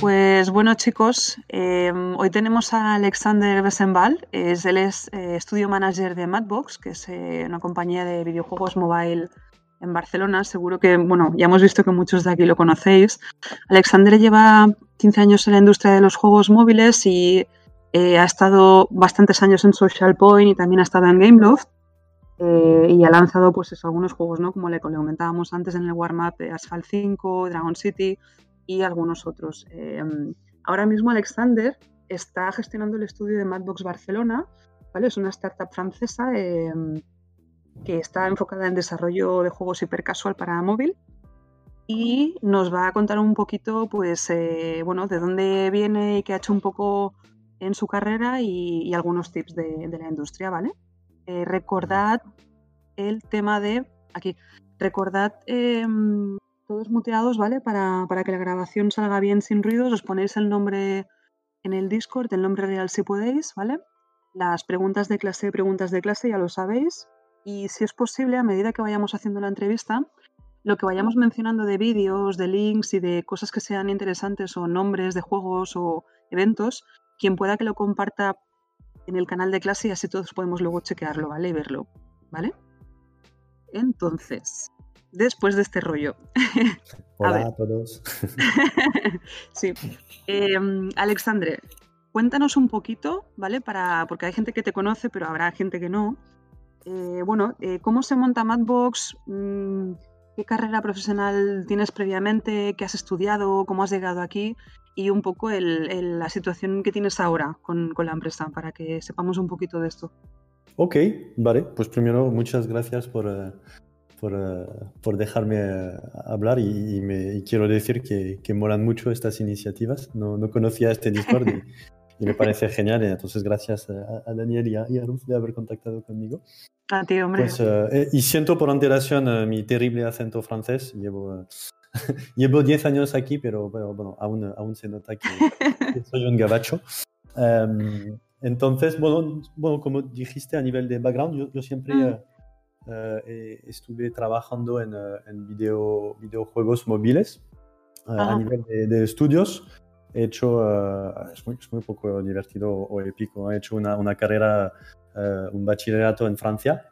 Pues bueno, chicos, em, hoy tenemos a Alexander Besenval. Es, él es eh, estudio manager de Madbox, que es eh, una compañía de videojuegos mobile en Barcelona. Seguro que, bueno, ya hemos visto que muchos de aquí lo conocéis. Alexander lleva 15 años en la industria de los juegos móviles y eh, ha estado bastantes años en Social Point y también ha estado en Gameloft. Eh, y ha lanzado pues algunos juegos, ¿no? Como le, comentábamos antes en el warm-up Asphalt 5, Dragon City y algunos otros. Eh, ahora mismo Alexander está gestionando el estudio de Madbox Barcelona, ¿vale? Es una startup francesa que está enfocada en desarrollo de juegos hipercasual para móvil y nos va a contar un poquito, pues, eh, bueno, de dónde viene y qué ha hecho un poco en su carrera y, algunos tips de, la industria, ¿vale? Eh, recordad el tema de, aquí, recordad em, todos muteados, ¿vale? Para, para, que la grabación salga bien sin ruidos, os ponéis el nombre en el Discord, el nombre real si podéis, ¿vale? Las preguntas de clase, preguntas de clase, ya lo sabéis. Y si es posible, a medida que vayamos haciendo la entrevista, lo que vayamos mencionando de vídeos, de links y de cosas que sean interesantes o nombres de juegos o eventos, quien pueda que lo comparta en el canal de clase y así todos podemos luego chequearlo, ¿vale? Y verlo, ¿vale? Entonces, después de este rollo. Hola a, todos. sí. Em, Alexandre, cuéntanos un poquito, ¿vale? Para, porque hay gente que te conoce, pero habrá gente que no. Eh, bueno, eh, ¿cómo se monta Madbox? Mm, ¿Qué carrera profesional tienes previamente? ¿Qué has estudiado? ¿Cómo has llegado aquí? Y un poco la situación que tienes ahora con, la empresa, para que sepamos un poquito de esto. Ok, vale. Pues primero, muchas gracias por, eh, por, dejarme hablar y, quiero decir que, que, molan mucho estas iniciativas. No, no conocía este Discord y, y me parece genial. Entonces, gracias a, Daniel y a, y de haber contactado conmigo. A ti, hombre. Pues, eh, y siento por antelación eh, mi terrible acento francés. Llevo, llevo 10 años aquí, pero, bueno, aún, aún se nota que, soy un gabacho. Em, entonces, bueno, bueno, como dijiste a nivel de background, yo, siempre mm. Eh, estuve trabajando en, en video, videojuegos móviles a nivel de, de estudios he hecho, es, muy, es, muy, poco divertido o épico, he hecho una, una carrera, un bachillerato en Francia.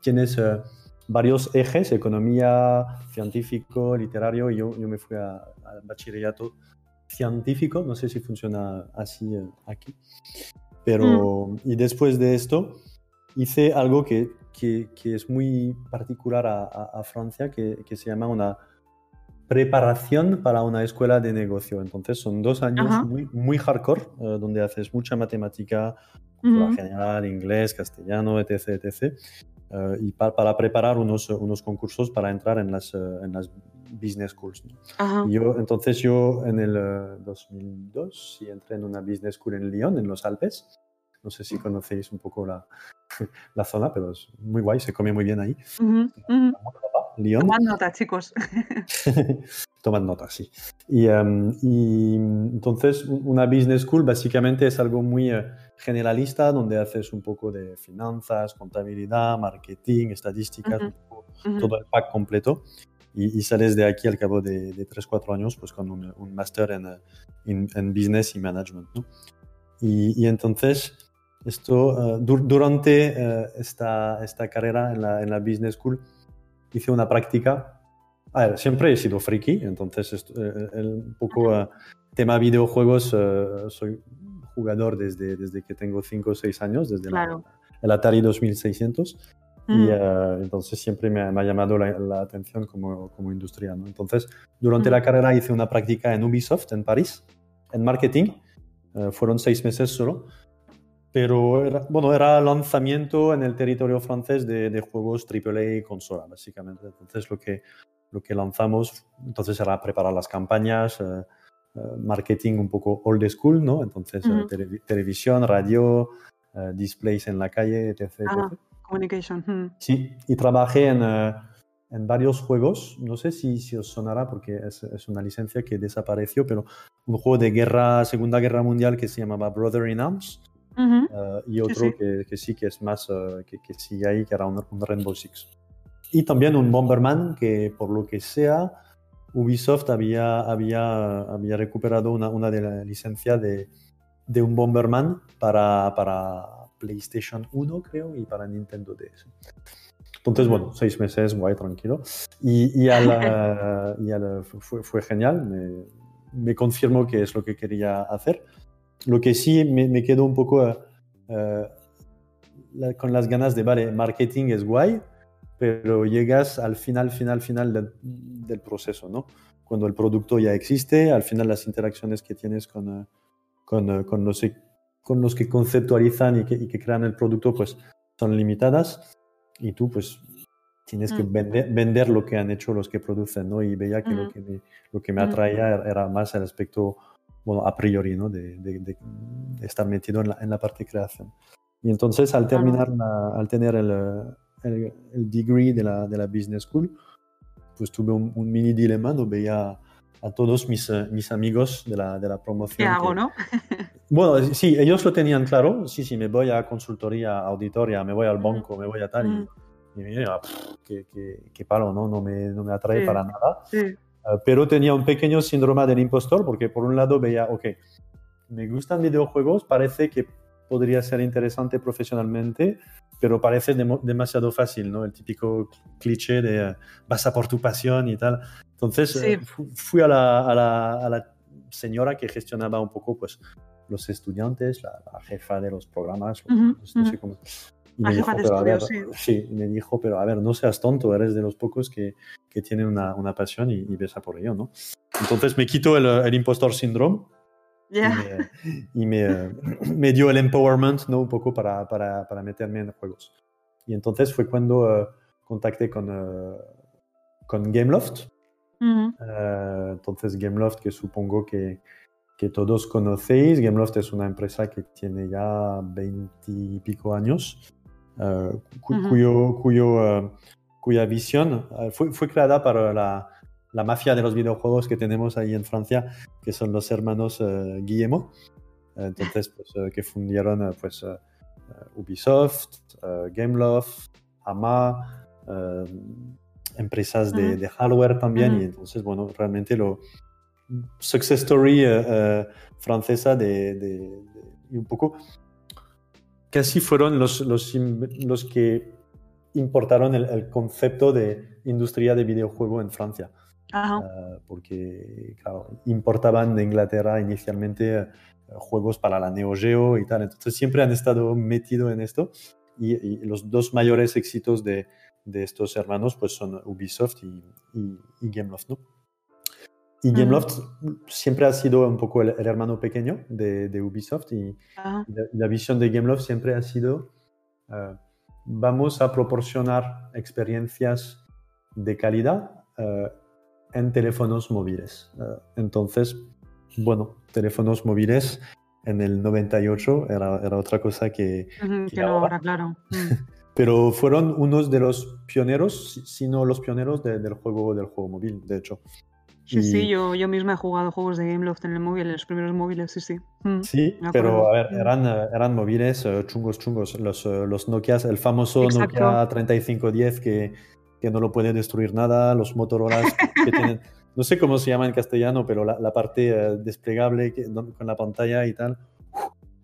Tienes varios ejes, economía, científico, literario, y yo, yo me fui al bachillerato científico, no sé si funciona así aquí, pero, mm. y después de esto, hice algo que, que, que es muy particular a, a, a Francia, que, que se llama una preparación para una escuela de negocio. Entonces son dos años muy, muy hardcore, eh, donde haces mucha matemática, general, inglés, castellano, etc. etc. Eh, y para preparar unos, unos concursos para entrar en las, eh, en las business schools. Yo, entonces yo en el 2002 sí entré en una business school en Lyon, en los Alpes. No sé si conocéis un poco la, la zona, pero es muy guay, se come muy bien ahí. Tomad nota, chicos. Tomad nota, sí. Y, em, y, entonces, una business school básicamente es algo muy eh, generalista, donde haces un poco de finanzas, contabilidad, marketing, estadísticas, todo el pack completo. Y, sales de aquí al cabo de, de 3-4 años pues con un, un máster en, eh, en, business y management. ¿no? Y, y, entonces, esto, eh, durante esta, esta carrera en la, en la business school, hice una práctica. A ver, siempre he sido friki, entonces eh, un poco uh, tema videojuegos, uh, soy jugador desde, desde que tengo 5 o 6 años, desde el Atari 2600. Y mm. entonces siempre me, ha llamado la, atención como, como industria. ¿no? Entonces, durante mm. la carrera hice una práctica en Ubisoft, en París, en marketing. fueron seis meses solo pero era, bueno, era lanzamiento en el territorio francés de, de juegos AAA y consola, básicamente. Entonces lo que, lo que lanzamos entonces era preparar las campañas, eh, eh, marketing un poco old school, ¿no? Entonces eh, televisión, radio, displays en la calle, etc. Ah, communication. Sí, y trabajé en, en, varios juegos, no sé si, si os sonará porque es, es, una licencia que desapareció, pero un juego de guerra, Segunda Guerra Mundial que se llamaba Brother in Arms eh, y otro Que, sí que es más, uh, que, que, sigue ahí, que era un, Rainbow Six. Y también un Bomberman que por lo que sea Ubisoft había, había, había recuperado una, una de la licencia de, de un Bomberman para, para PlayStation 1, creo, y para Nintendo DS. Entonces, bueno, seis meses, guay, tranquilo. Y, y, al, y al, fue, fue, genial, me, me, confirmó que es lo que quería hacer. Lo que sí me, me quedó un poco uh, la, con las ganas de, vale, marketing es guay, pero llegas al final, final, final del, del, proceso, ¿no? Cuando el producto ya existe, al final las interacciones que tienes con, uh, con, uh, con, los, con los que conceptualizan y que, y que crean el producto, pues son limitadas y tú pues tienes que vender, vender, lo que han hecho los que producen, ¿no? Y veía que, lo, que me, lo que me atraía era, era más el aspecto, bueno, a priori, ¿no? De, de, de, estar metido en la, en la, parte de creación. Y entonces al terminar, la, al tener el, el, el, degree de la, de la Business School, pues tuve un, un mini dilema, ¿no? Veía a todos mis, mis amigos de la, de la promoción. ¿Qué hago, que, no? bueno, sí, ellos lo tenían claro. Sí, sí, me voy a consultoría, auditoria, me voy al banco, me voy a tal. Mm. Y, y mira, pff, qué, qué, qué, palo, ¿no? No me, no me atrae sí. para nada. Sí. Uh, pero tenía un pequeño síndrome del impostor porque por un lado veía, ok, me gustan videojuegos, parece que podría ser interesante profesionalmente, pero parece de, demasiado fácil, ¿no? El típico cliché de uh, vas a por tu pasión y tal. Entonces sí. uh, fui a la, a, la, a la, señora que gestionaba un poco pues, los estudiantes, la, la jefa de los programas, uh -huh, no sé cómo. Y me, dijo, pero, a ver, sí. sí. me dijo, pero a ver, no seas tonto, eres de los pocos que, que tienen una, una pasión y, y, ves a por ello, ¿no? Entonces me quito el, el impostor syndrome yeah. y, me, y me, me, dio el empowerment, ¿no? Un poco para, para, para meterme en juegos. Y entonces fue cuando uh, contacté con, uh, con Gameloft. Uh -huh. entonces Gameloft, que supongo que, que todos conocéis, Gameloft es una empresa que tiene ya veintipico años. Uh, cu -huh. cuyo, cuyo, cuya visión uh, fue, fue, creada para la, la, mafia de los videojuegos que tenemos ahí en Francia, que son los hermanos Guillemot. entonces, pues, que fundieron pues, Ubisoft, Gameloft, AMA, empresas de, de, hardware también. Y entonces, bueno, realmente lo, success story uh, francesa de, de, de, y un poco casi fueron los, los, los que importaron el, el, concepto de industria de videojuego en Francia. Uh, porque, claro, importaban de Inglaterra inicialmente uh, juegos para la Neo Geo y tal. Entonces siempre han estado metidos en esto. Y, y, los dos mayores éxitos de, de, estos hermanos pues son Ubisoft y, y, y Gameloft, ¿no? Y Gameloft uh -huh. siempre ha sido un poco el, el hermano pequeño de, de Ubisoft y, -huh. la, la, visión de Gameloft siempre ha sido uh, vamos a proporcionar experiencias de calidad uh, en teléfonos móviles. entonces, bueno, teléfonos móviles en el 98 era, era otra cosa que... Uh -huh, que, que no ahora, claro. Pero fueron unos de los pioneros, si no los pioneros de, del, juego, del juego móvil, de hecho. Sí, y... sí, yo, yo misma he jugado juegos de Gameloft en el móvil, en los primeros móviles, sí, sí. Mm, sí, pero a ver, eran, eran móviles uh, chungos, chungos. Los, uh, los Nokia, el famoso Exacto. Nokia 3510 que, que no lo puede destruir nada, los Motorola que tienen, no sé cómo se llama en castellano, pero la, la parte uh, desplegable que, con la pantalla y tal.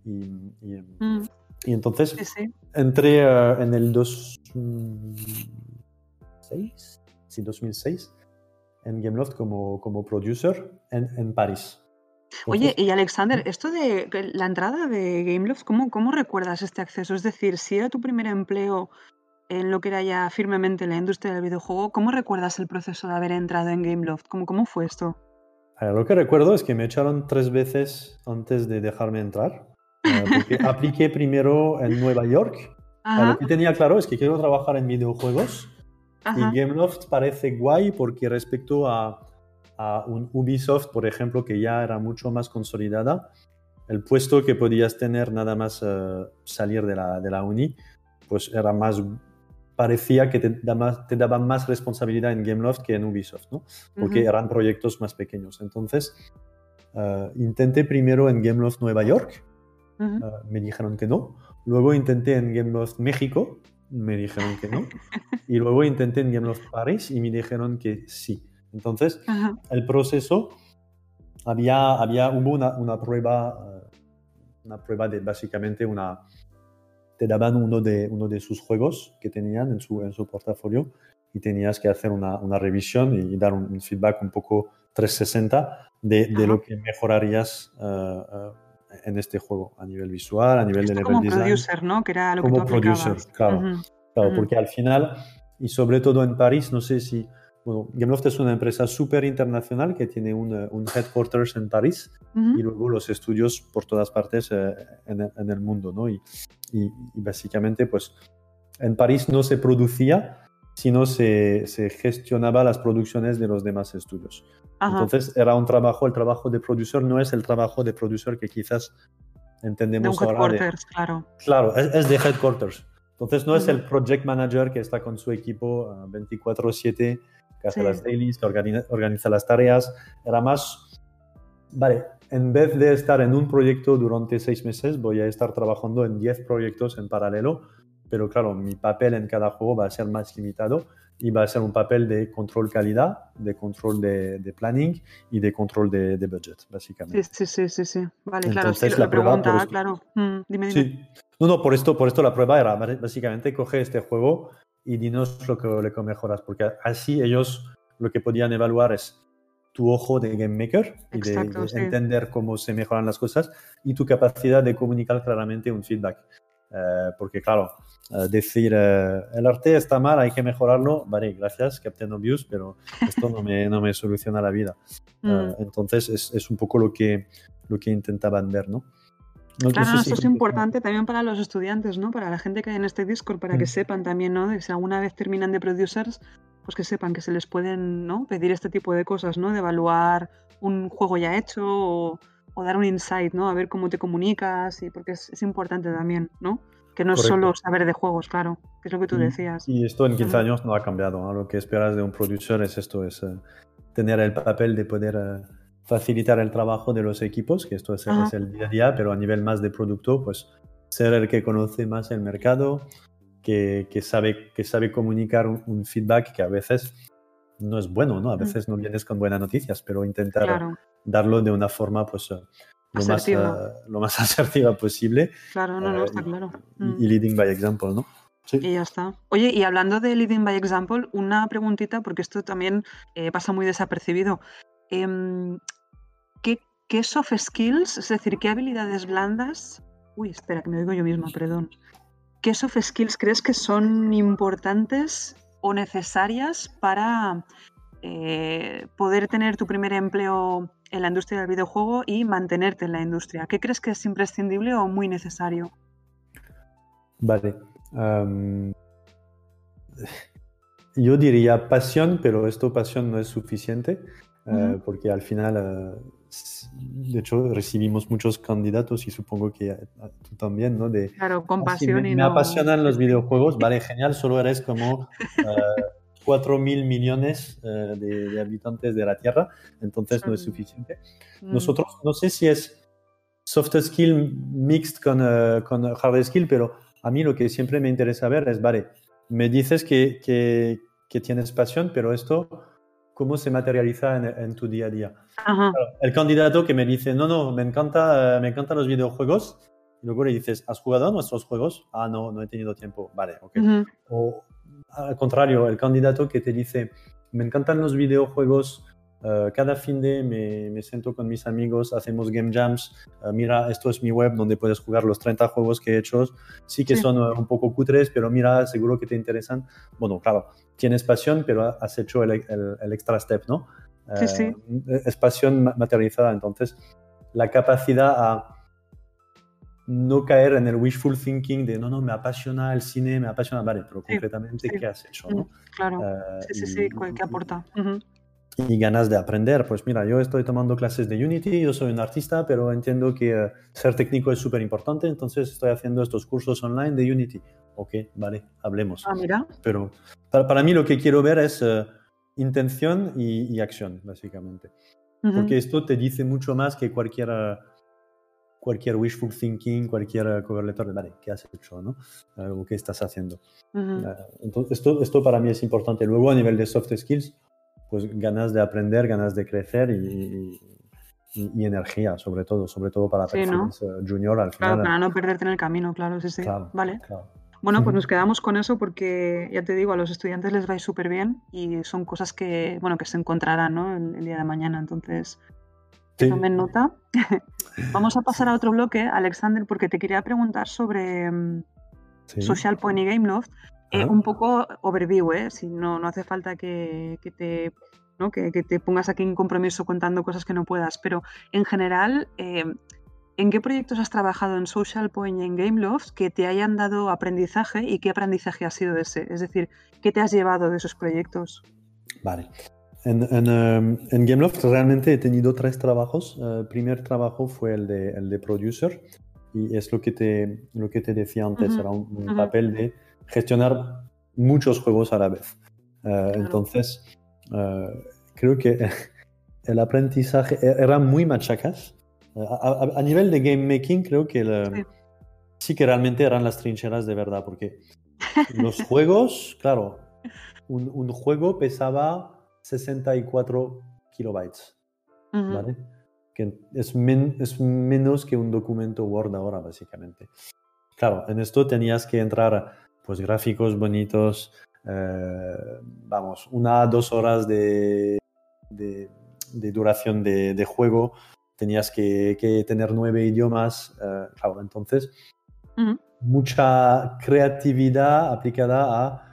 Y, y, mm. y entonces sí, sí. entré en el 2006, sí, 2006 en Gameloft como, como producer en, en París. Oye, y Alexander, esto de la entrada de Gameloft, ¿cómo, ¿cómo recuerdas este acceso? Es decir, si era tu primer empleo en lo que era ya firmemente la industria del videojuego, ¿cómo recuerdas el proceso de haber entrado en Gameloft? ¿Cómo, cómo fue esto? Lo que recuerdo es que me echaron tres veces antes de dejarme entrar. Eh, porque apliqué primero en Nueva York. Lo que tenía claro es que quiero trabajar en videojuegos Ajá. Y Gameloft parece guay porque respecto a, a, un Ubisoft, por ejemplo, que ya era mucho más consolidada, el puesto que podías tener nada más uh, salir de la, de la uni, pues era más, parecía que te, da más, te daban más responsabilidad en Gameloft que en Ubisoft, ¿no? Porque uh -huh. eran proyectos más pequeños. Entonces, uh, intenté primero en Gameloft Nueva York, uh -huh. me dijeron que no. Luego intenté en Gameloft México, me dijeron que no. Y luego intenté en Gameloft Paris y me dijeron que sí. Entonces, el proceso, había, había, hubo una, una prueba, eh, una prueba de básicamente una, te daban uno de, uno de sus juegos que tenían en su, en su portafolio y tenías que hacer una, una revisión y, dar un, feedback un poco 360 de, de lo que mejorarías uh, uh, en este juego a nivel visual, a nivel Esto de como level design. producer, ¿no? Que era lo como que tú producer, claro. Ujú, Claro, ujú. porque al final, y sobre todo en París, no sé si. Bueno, Gameloft es una empresa súper internacional que tiene un, eh, un headquarters en París Ujú. y luego los estudios por todas partes eh, en, el, en el mundo, ¿no? Y, y- y básicamente, pues, en París no se producía, sino se, se gestionaba las producciones de los demás estudios. Ajá. Entonces, era un trabajo, el trabajo de producer no es el trabajo de producer que quizás de un entendemos ahora de, headquarters, claro. Claro, es, es de headquarters. Entonces no es Ujú. el project manager que está con su equipo ah, 24/7, que hace Sí. las dailies, que organiza, organiza las tareas. Era más, vale, en vez de estar en un proyecto durante seis meses, voy a estar trabajando en 10 proyectos en paralelo. Pero claro, mi papel en cada juego va a ser más limitado y va a ser un papel de control calidad, de control de, de planning y de control de, de budget, básicamente. Sí, sí, sí, sí. Vale, claro, sí, Entonces, la prueba por preguntaba, esto- claro. Mm, dime, dime. Sí. No, no, por esto, por esto la prueba era básicamente coge este juego y dinos lo que, lo que mejoras, porque así ellos lo que podían evaluar es tu ojo de game maker y de- Exacto, de, sí. entender cómo se mejoran las cosas y tu capacidad de comunicar claramente un feedback. Eh, porque claro, eh, decir eh, el arte está mal, hay que mejorarlo, vale, gracias, Captain Obvious, pero esto no me, no me soluciona la vida. Mm. Entonces es, es un poco lo que, lo que intentaban ver, ¿no? No- Claro, no, si esto es importante también para los estudiantes, ¿no? Para la gente que hay en este Discord, para que Mm. sepan también, ¿no? De que si alguna vez terminan de producers, pues que sepan que se les pueden, ¿no? Pedir este tipo de cosas, ¿no? De evaluar un juego ya hecho o, o dar un insight, ¿no? A ver cómo te comunicas y porque es, es importante también, ¿no? Que no es Correcto. solo saber de juegos, claro, que es lo que tú decías. Y esto en 15 Ujú. años no ha cambiado. ¿no? Lo que esperas de un producer es esto, es eh, tener el papel de poder eh, facilitar el trabajo de los equipos, que esto es, el día a día, pero a nivel más de producto, pues ser el que conoce más el mercado, que, que sabe, que sabe comunicar un, un feedback que a veces no es bueno, ¿no? A veces no vienes con buenas noticias, pero intentar Claro, darlo de una forma pues, eh, lo, más, eh, lo más asertiva posible claro, no, no, eh, está claro. Mm. y, y leading by example, ¿no? Sí. Y ya está. Oye, y hablando de Leading by Example, una preguntita, porque esto también eh, pasa muy desapercibido. Em, ¿qué, qué soft skills, es decir, qué habilidades blandas... Uy, espera, que me oigo yo misma, perdón. ¿Qué soft skills crees que son importantes o necesarias para eh, poder tener tu primer empleo en la industria del videojuego y mantenerte en la industria? ¿Qué crees que es imprescindible o muy necesario? Vale. Yo diría pasión, pero esto pasión no es suficiente, eh, porque al final, eh, de hecho, recibimos muchos candidatos y supongo que tú también, ¿no? De, Claro, con "Ah, sí, pasión me, y me no... apasionan los videojuegos, vale, genial, solo eres como eh, 4 mil millones eh, de, de habitantes de la Tierra, entonces no es suficiente. Mm. Nosotros, no sé si es soft skill mixed con, eh, con hard skill, pero a mí lo que siempre me interesa ver es, vale, me dices que, que, que tienes pasión, pero esto, ¿cómo se materializa en, en tu día a día? Ajá. El candidato que me dice, no, no, me, encanta, eh, me encantan los videojuegos, y luego le dices, ¿has jugado a nuestros juegos? Ah, no, no he tenido tiempo. Vale, ok. Ujú. O al contrario, el candidato que te dice, me encantan los videojuegos, eh, cada fin de me, me siento con mis amigos, hacemos game jams, eh, mira, esto es mi web donde puedes jugar los 30 juegos que he hecho, sí que Sí. son eh, un poco cutres, pero mira, seguro que te interesan. Bueno, claro, tienes pasión, pero has hecho el, el- el extra step, ¿no? Sí, sí. Es pasión ma- materializada, entonces la capacidad a no caer en el wishful thinking de no, no, me apasiona el cine, me apasiona, vale, pero Sí, concretamente, sí. ¿qué has hecho? Mm, ¿no? Claro. Eh, Sí, sí, sí, ¿qué aporta? Ujú. y ganas de aprender. Pues mira, yo estoy tomando clases de Unity, yo soy un artista, pero entiendo que eh, ser técnico es súper importante, entonces estoy haciendo estos cursos online de Unity. Ok, vale, hablemos. Ah, mira. Pero para, para mí lo que quiero ver es eh, intención y, y acción, básicamente. Ujú. Porque esto te dice mucho más que cualquier, eh, cualquier wishful thinking, cualquier eh, cover letter de, vale, ¿qué has hecho? ¿no? Eh, o qué estás haciendo. Ujú. Eh, Entonces, esto, esto para mí es importante. Luego, a nivel de soft skills, pues ganas de aprender, ganas de crecer y, y, energía, sobre todo, sobre todo para sí, ¿no? junior al final. Claro, para no perderte en el camino, claro, sí, sí. vale. Bueno, pues nos quedamos con eso porque, ya te digo, a los estudiantes les va súper bien y son cosas que, bueno, que se encontrarán ¿no? el, día de mañana. Entonces, sí. tomen nota. Vamos a pasar a otro bloque, Alexander, porque te quería preguntar sobre mm, Social Point y Gameloft. Eh, un poco overview, ¿eh? Si no, no hace falta que, te, ¿no? que, te pongas aquí en compromiso contando cosas que no puedas, pero en general, eh, ¿en qué proyectos has trabajado en Social Point y en Gameloft que te hayan dado aprendizaje y qué aprendizaje ha sido ese? Es decir, ¿qué te has llevado de esos proyectos? Vale. En, en, em, Gameloft realmente he tenido tres trabajos. El primer trabajo fue el de, el de producer y es lo que te, lo que te decía antes, era un papel de gestionar muchos juegos a la vez. Eh, entonces, eh, creo que el aprendizaje e-, era muy machacas. Eh, a, nivel de game making, creo que sí. que realmente eran las trincheras de verdad, porque los juegos, claro, un, juego pesaba 64 kilobytes, ¿vale? Que es, es menos que un documento Word ahora, básicamente. Claro, en esto tenías que entrar pues gráficos bonitos, eh, vamos, una, dos horas de, de, duración de, juego, tenías que, tener nueve idiomas, eh, claro, entonces mucha creatividad aplicada a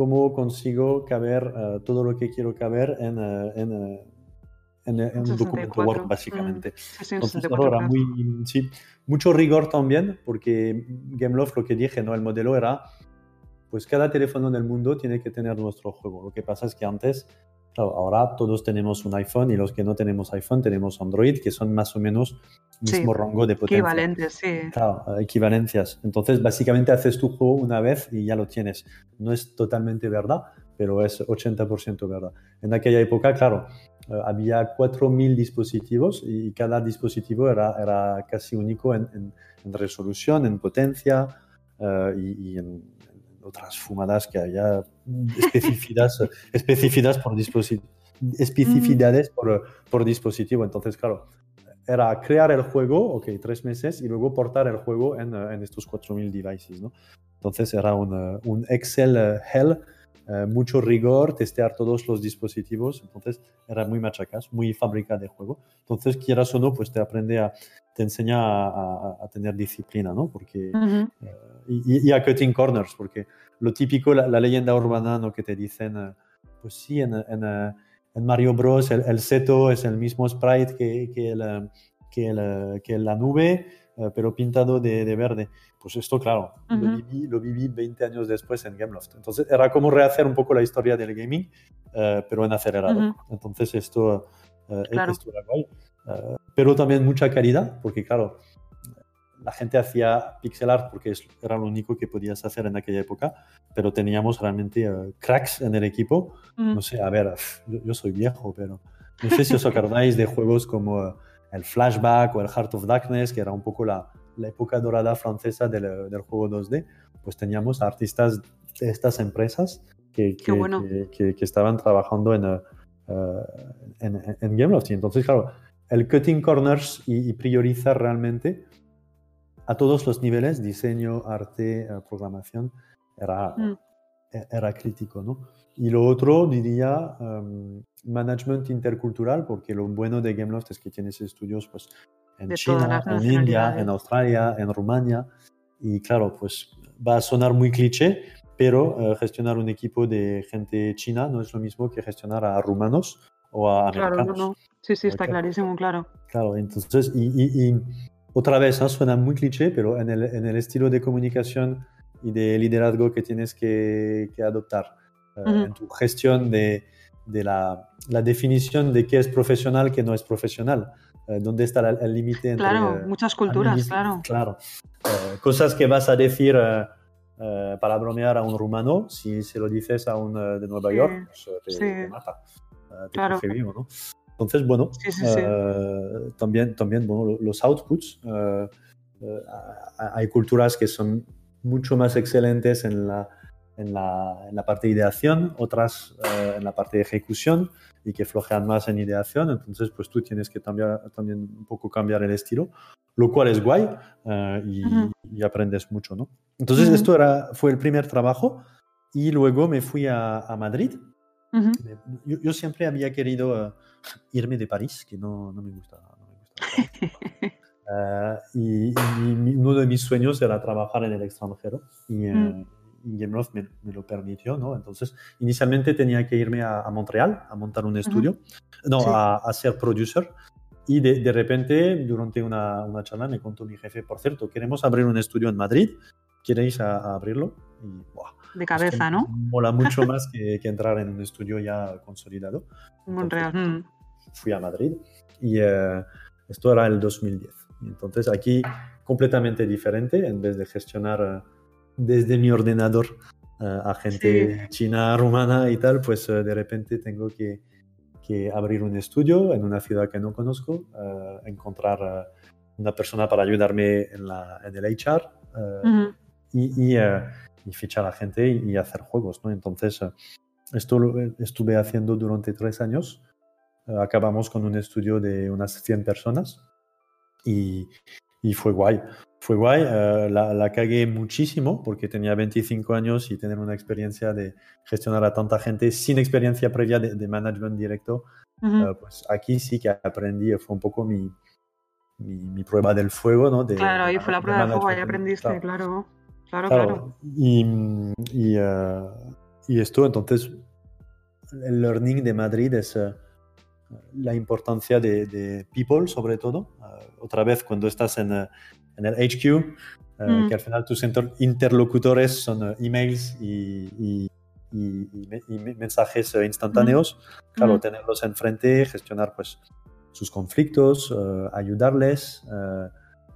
cómo consigo caber eh, todo lo que quiero caber en, en, en, un documento Word, básicamente. Entonces, era muy, sí, mucho rigor también, porque Gameloft, lo que dije, ¿no? el modelo era pues cada teléfono del mundo tiene que tener nuestro juego. Lo que pasa es que antes, claro, ahora todos tenemos un iPhone y los que no tenemos iPhone tenemos Android, que son más o menos mismo rango de potencia. Equivalentes, sí. Claro, equivalencias. Entonces, básicamente haces tu juego una vez y ya lo tienes. No es totalmente verdad, pero es 80% verdad. En aquella época, claro, eh, había 4.000 dispositivos y cada dispositivo era, era casi único en, resolución, en potencia uh, y, y en otras fumadas que haya especificidades, especificidades por especificidades por, por, dispositivo. Entonces, claro, era crear el juego, ok, tres meses, y luego portar el juego en, en estos 4.000 devices, ¿no? Entonces era un, un Excel eh, hell, eh, mucho rigor, testear todos los dispositivos, entonces era muy machacas, muy fábrica de juego. Entonces, quieras o no, pues te aprende a, te enseña a, tener disciplina, ¿no? Porque, eh, y, a cutting corners, porque lo típico, la, leyenda urbana, ¿no? Que te dicen, eh, pues sí, en, en, eh, en, Mario Bros. el, seto es el mismo sprite que, que, el, que, que la nube, pero pintado de, de, verde. Pues esto, claro, lo, viví, lo, viví, 20 años después en Gameloft. Entonces era como rehacer un poco la historia del gaming, pero en acelerado. Entonces esto, claro. esto era guay. Eh, pero también mucha calidad, porque claro, la gente hacía pixel art porque era lo único que podías hacer en aquella época, pero teníamos realmente eh, cracks en el equipo. Mm. No sé, a ver, yo, soy viejo, pero no sé si os acordáis de juegos como eh, el Flashback o el Heart of Darkness, que era un poco la, la época dorada francesa del, del, juego 2D, pues teníamos artistas de estas empresas que, que, que, estaban trabajando en, en, en Gameloft. Y entonces, claro, el cutting corners y, priorizar realmente a todos los niveles, diseño, arte, eh, programación, era, mm. era crítico. ¿no? Y lo otro, diría, em, management intercultural, porque lo bueno de Gameloft es que tienes estudios pues, en China, en India, en Australia, en Rumania. Y claro, pues va a sonar muy cliché, pero eh, gestionar un equipo de gente china no es lo mismo que gestionar a rumanos o a americanos. Claro, no, Sí, sí, está clarísimo, claro. Claro, entonces, y, otra vez, suena muy cliché, pero en el, en el, estilo de comunicación y de liderazgo que tienes que, que adoptar, eh, en tu gestión de, de la, la, definición de qué es profesional, qué no es profesional, eh, dónde está el límite. Claro, muchas culturas, claro. Claro, eh, cosas que vas a decir... para bromear a un rumano, si se lo dices a un de Nueva York, pues, te, mata. Te claro. ¿no? Entonces, bueno, eh, también, también bueno, los outputs, eh, eh, hay culturas que son mucho más excelentes en la, en la, en la parte de ideación, otras en la parte de ejecución y que flojean más en ideación. Entonces, pues tú tienes que cambiar, también un poco cambiar el estilo, lo cual es guay y, y, aprendes mucho, ¿no? Entonces, esto era, fue el primer trabajo y luego me fui a, a Madrid. Yo, yo, siempre había querido uh, irme de París, que no, no me gusta. No me gusta uh, y, y, uno de mis sueños era trabajar en el extranjero. Y, uh, y GameLoft me, me, lo permitió, ¿no? Entonces, inicialmente tenía que irme a, a Montreal a montar un estudio, no, sí. a, a, ser producer. Y de, de repente, durante una, una, charla, me contó mi jefe, por cierto, queremos abrir un estudio en Madrid, ¿queréis a, abrirlo? Y, wow, de cabeza, es que ¿no? Mola mucho más que, que, entrar en un estudio ya consolidado. Montreal. Entonces, fui a Madrid y uh, esto era el 2010. Entonces, aquí completamente diferente, en vez de gestionar... Uh, desde mi ordenador uh, a gente sí. china, rumana y tal, pues de repente tengo que, que, abrir un estudio en una ciudad que no conozco, encontrar una persona para ayudarme en, la, en el HR uh -huh. y, y, y, fichar a gente y, y, hacer juegos. ¿no? Entonces, esto lo estuve haciendo durante tres años. acabamos con un estudio de unas 100 personas y, y fue guay fue guay, uh, la, la, cagué muchísimo porque tenía 25 años y tener una experiencia de gestionar a tanta gente sin experiencia previa de, de management directo, uh -huh. uh, pues aquí sí que aprendí, fue un poco mi, mi, mi prueba del fuego, ¿no? De, claro, ahí fue la prueba del fuego, ahí aprendiste, claro, claro, claro. claro. Y, y, y, esto, entonces, el learning de Madrid es la importancia de, de, people, sobre todo. otra vez, cuando estás en en el HQ, mm. que al final tus interlocutores son emails y, y, mensajes instantáneos. Mm. Claro, mm. tenerlos enfrente, gestionar pues sus conflictos, ayudarles,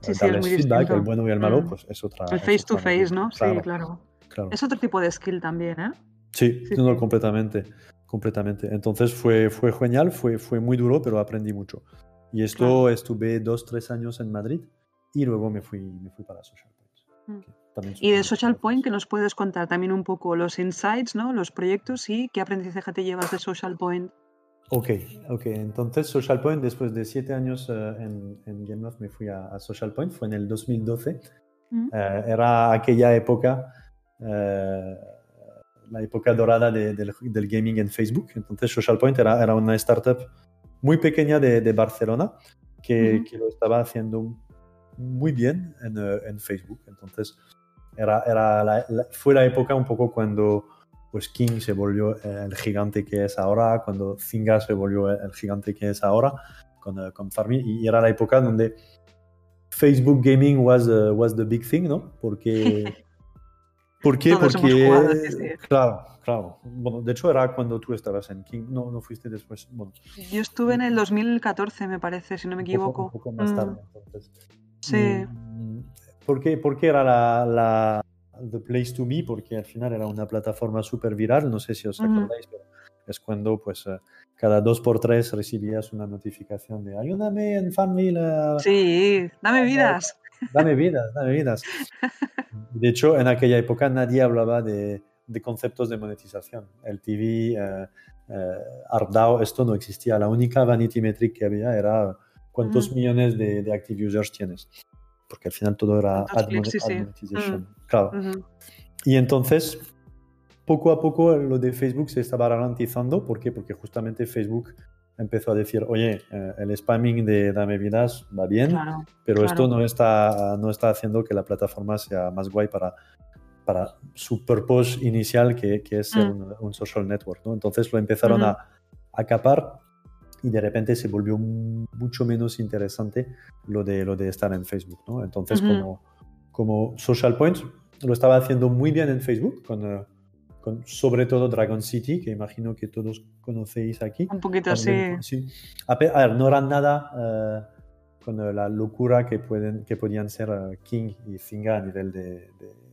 sí, sí, feedback, el bueno y el malo, pues es otra. El face to face, ¿no? Claro, sí, claro. claro. Es otro tipo de skill también, ¿eh? Sí, sí, no, completamente, completamente. Entonces fue, fue genial, fue, fue muy duro, pero aprendí mucho. Y esto claro. estuve dos, tres años en Madrid y luego me fui, me fui para Social Point. Mm. Y de Social Point, que nos puedes contar también un poco los insights, ¿no? los proyectos y qué aprendizaje te llevas de Social Point. Ok, ok. Entonces Social Point, después de siete años uh, en, en GameLoft, me fui a, a, Social Point, fue en el 2012. Mm. Uh, era aquella época, uh, la época dorada de, de, del, gaming en Facebook. Entonces Social Point era, era una startup muy pequeña de, de Barcelona que, mm. que, lo estaba haciendo muy bien en, en Facebook. Entonces, era, era la, la, fue la época un poco cuando pues King se volvió el gigante que es ahora, cuando Zynga se volvió el gigante que es ahora con, uh, con Farming, y era la época donde Facebook Gaming was, uh, was the big thing, ¿no? Porque... ¿Por qué? Todos Porque... Jugado, sí, sí. Claro, claro. Bueno, de hecho era cuando tú estabas en King, no, no fuiste después. Bueno. Yo estuve en el 2014, me parece, si no me equivoco. Un poco, un poco más mm. tarde, entonces. Sí. ¿Por qué, por qué era la, la, The Place to Be? Porque al final era una plataforma súper viral, no sé si os acordáis, uh -huh. pero es cuando pues uh, cada dos por tres recibías una notificación de ayúdame en Fanville. Sí, dame vidas. Dame vidas, dame vidas. De hecho, en aquella época nadie hablaba de, de conceptos de monetización. El TV, uh, ArtDAO, esto no existía. La única vanity metric que había era cuántos mm. millones de, de, active users tienes. Porque al final todo era ad, clics, sí, sí. monetization. Mm. Claro. Uh -huh. Y entonces, poco a poco lo de Facebook se estaba ralentizando. ¿Por qué? Porque justamente Facebook empezó a decir, oye, eh, el spamming de Dame Vidas va bien, claro, pero claro. esto no está, no está haciendo que la plataforma sea más guay para, para su purpose inicial, que, que es mm. un, un, social network. ¿no? Entonces lo empezaron uh -huh. a, a capar y de repente se volvió mucho menos interesante lo de, lo de estar en Facebook. ¿no? Entonces, uh -huh. como, como Social Point, lo estaba haciendo muy bien en Facebook, con, uh, con, sobre todo Dragon City, que imagino que todos conocéis aquí. Un poquito así. Sí. A, ver, no era nada uh, con la locura que, pueden, que podían ser King y Zynga a nivel de, de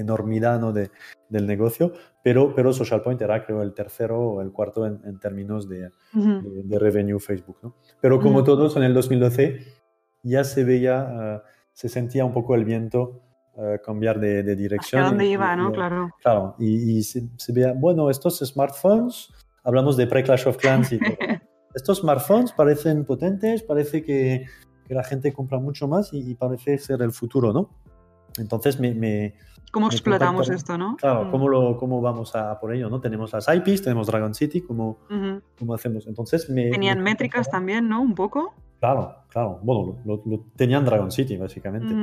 enormidad ¿no? de, del negocio, pero, pero Social Point era creo el tercero o el cuarto en, en términos de, uh -huh. de, de, revenue Facebook. ¿no? Pero como uh -huh. todos en el 2012 ya se veía, uh, se sentía un poco el viento eh, cambiar de, dirección. ¿A dónde y- iba, y- no? y- Claro. Claro, y, y se, se veía, bueno, estos smartphones, hablamos de pre-Clash of Clans y todo. Estos smartphones parecen potentes, parece que, que la gente compra mucho más y, y parece ser el futuro, ¿no? Entonces me, me- ¿Cómo Me explotamos esto, no? claro, Mm. ¿cómo, lo, ¿cómo vamos a por ello, no? Tenemos las IPs, tenemos Dragon City, ¿cómo, cómo hacemos? Entonces me... Tenían me métricas también, ¿no? Un poco. Claro, claro. Bueno, lo, lo- lo- tenían Dragon City, básicamente.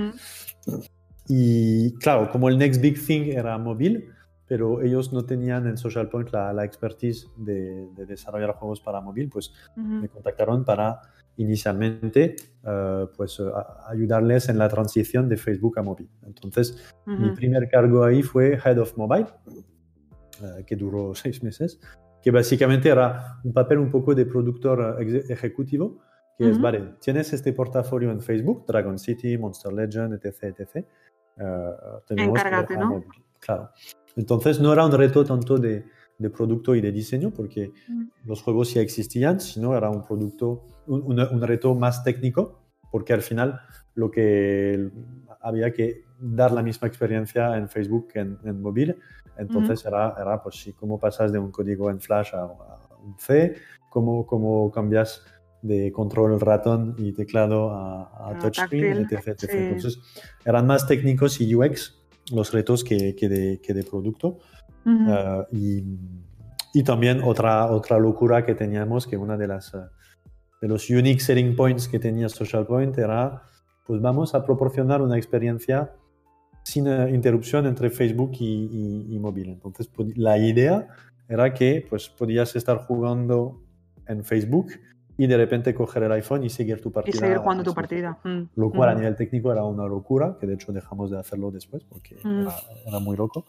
Y claro, como el next big thing era móvil, pero ellos no tenían en Social Point la, la expertise de, de desarrollar juegos para móvil, pues Ujú. me contactaron para inicialmente eh, pues, a- ayudarles en la transición de Facebook a móvil. Entonces, mi Ujú. primer cargo ahí fue Head of Mobile, eh, que duró seis meses, que básicamente era un papel un poco de productor eh, ejecutivo, que es, Ujú. vale, tienes este portafolio en Facebook, Dragon City, Monster Legend, etc., etc. tenemos que Encárgate, ¿no? móvil. Claro. Entonces no era un reto tanto de, de producto y de diseño, porque Mm. los juegos ya existían, sino era un producto, un, un- un reto más técnico, porque al final lo que había que dar la misma experiencia en Facebook que en, en móvil. Entonces era, era, pues sí, cómo pasas de un código en Flash a, a un C, cómo, cómo cambias de control ratón y teclado a, a A touchscreen, etc, etc. sí. Entonces eran más técnicos y UX los retos que, que de, que de producto. Eh, y, y también otra, otra locura que teníamos, que una de las eh, de los unique selling points que tenía Social Point era, pues vamos a proporcionar una experiencia sin eh, interrupción entre Facebook y, y- y móvil. Entonces, pod- la idea era que pues podías estar jugando en Facebook y de repente coger el iPhone y seguir tu Y partida. seguir jugando tu partida. Mm. lo cual a Ujú. nivel técnico era una locura, que de hecho dejamos de hacerlo después porque Mm. era, era muy loco.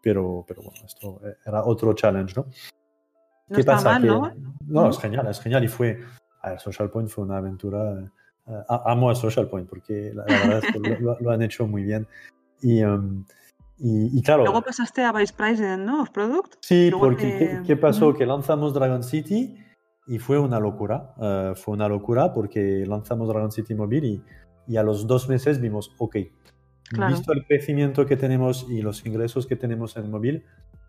Pero, pero bueno, esto eh, era otro challenge, ¿no? No está mal, Que- ¿no? No, ¿No? es genial, es genial. Y fue, a ver, Social Point fue una aventura. eh, a- amo a Social Point porque la, la verdad es que lo, lo- han hecho muy bien. Y, em, y, y claro, Luego pasaste a Vice President, ¿no? Of Product. Sí, Luego porque te- ¿qué, qué pasó? Que lanzamos Dragon City y fue una locura. eh, fue una locura porque lanzamos Dragon City móvil y, y a los dos meses vimos, ok, Claro. visto el crecimiento que tenemos y los ingresos que tenemos en móvil,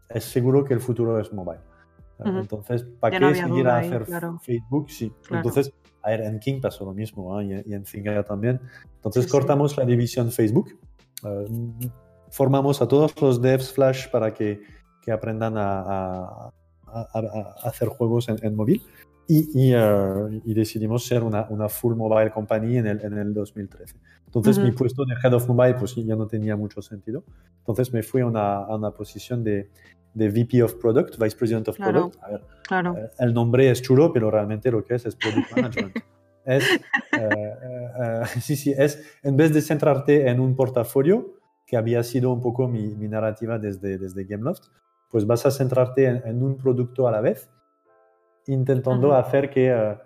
es seguro que el futuro es mobile. Eh, Ujú. Entonces, ¿para qué no seguir a ahí, hacer claro. Facebook? Sí. Claro. Entonces, a ver, en King pasó lo mismo ¿eh? y, en- y en Zynga también. Entonces, Sí, sí. cortamos la división Facebook. eh, formamos a todos los devs Flash para que, que aprendan a, a- a- a- a hacer juegos en, en móvil y, y, eh, y decidimos ser una, una full mobile company en el, en el 2013. Entonces Ujú. mi puesto de Head of Mobile pues ya no tenía mucho sentido. Entonces me fui a una, a una posición de, de VP of Product, Vice President of Claro. Product. A ver, Claro. eh, el nombre es chulo, pero realmente lo que es es Product Management. es, eh, sí, sí, es en vez de centrarte en un portafolio, que había sido un poco mi, mi narrativa desde, desde Gameloft, pues vas a centrarte en, en un producto a la vez, intentando hacer que eh,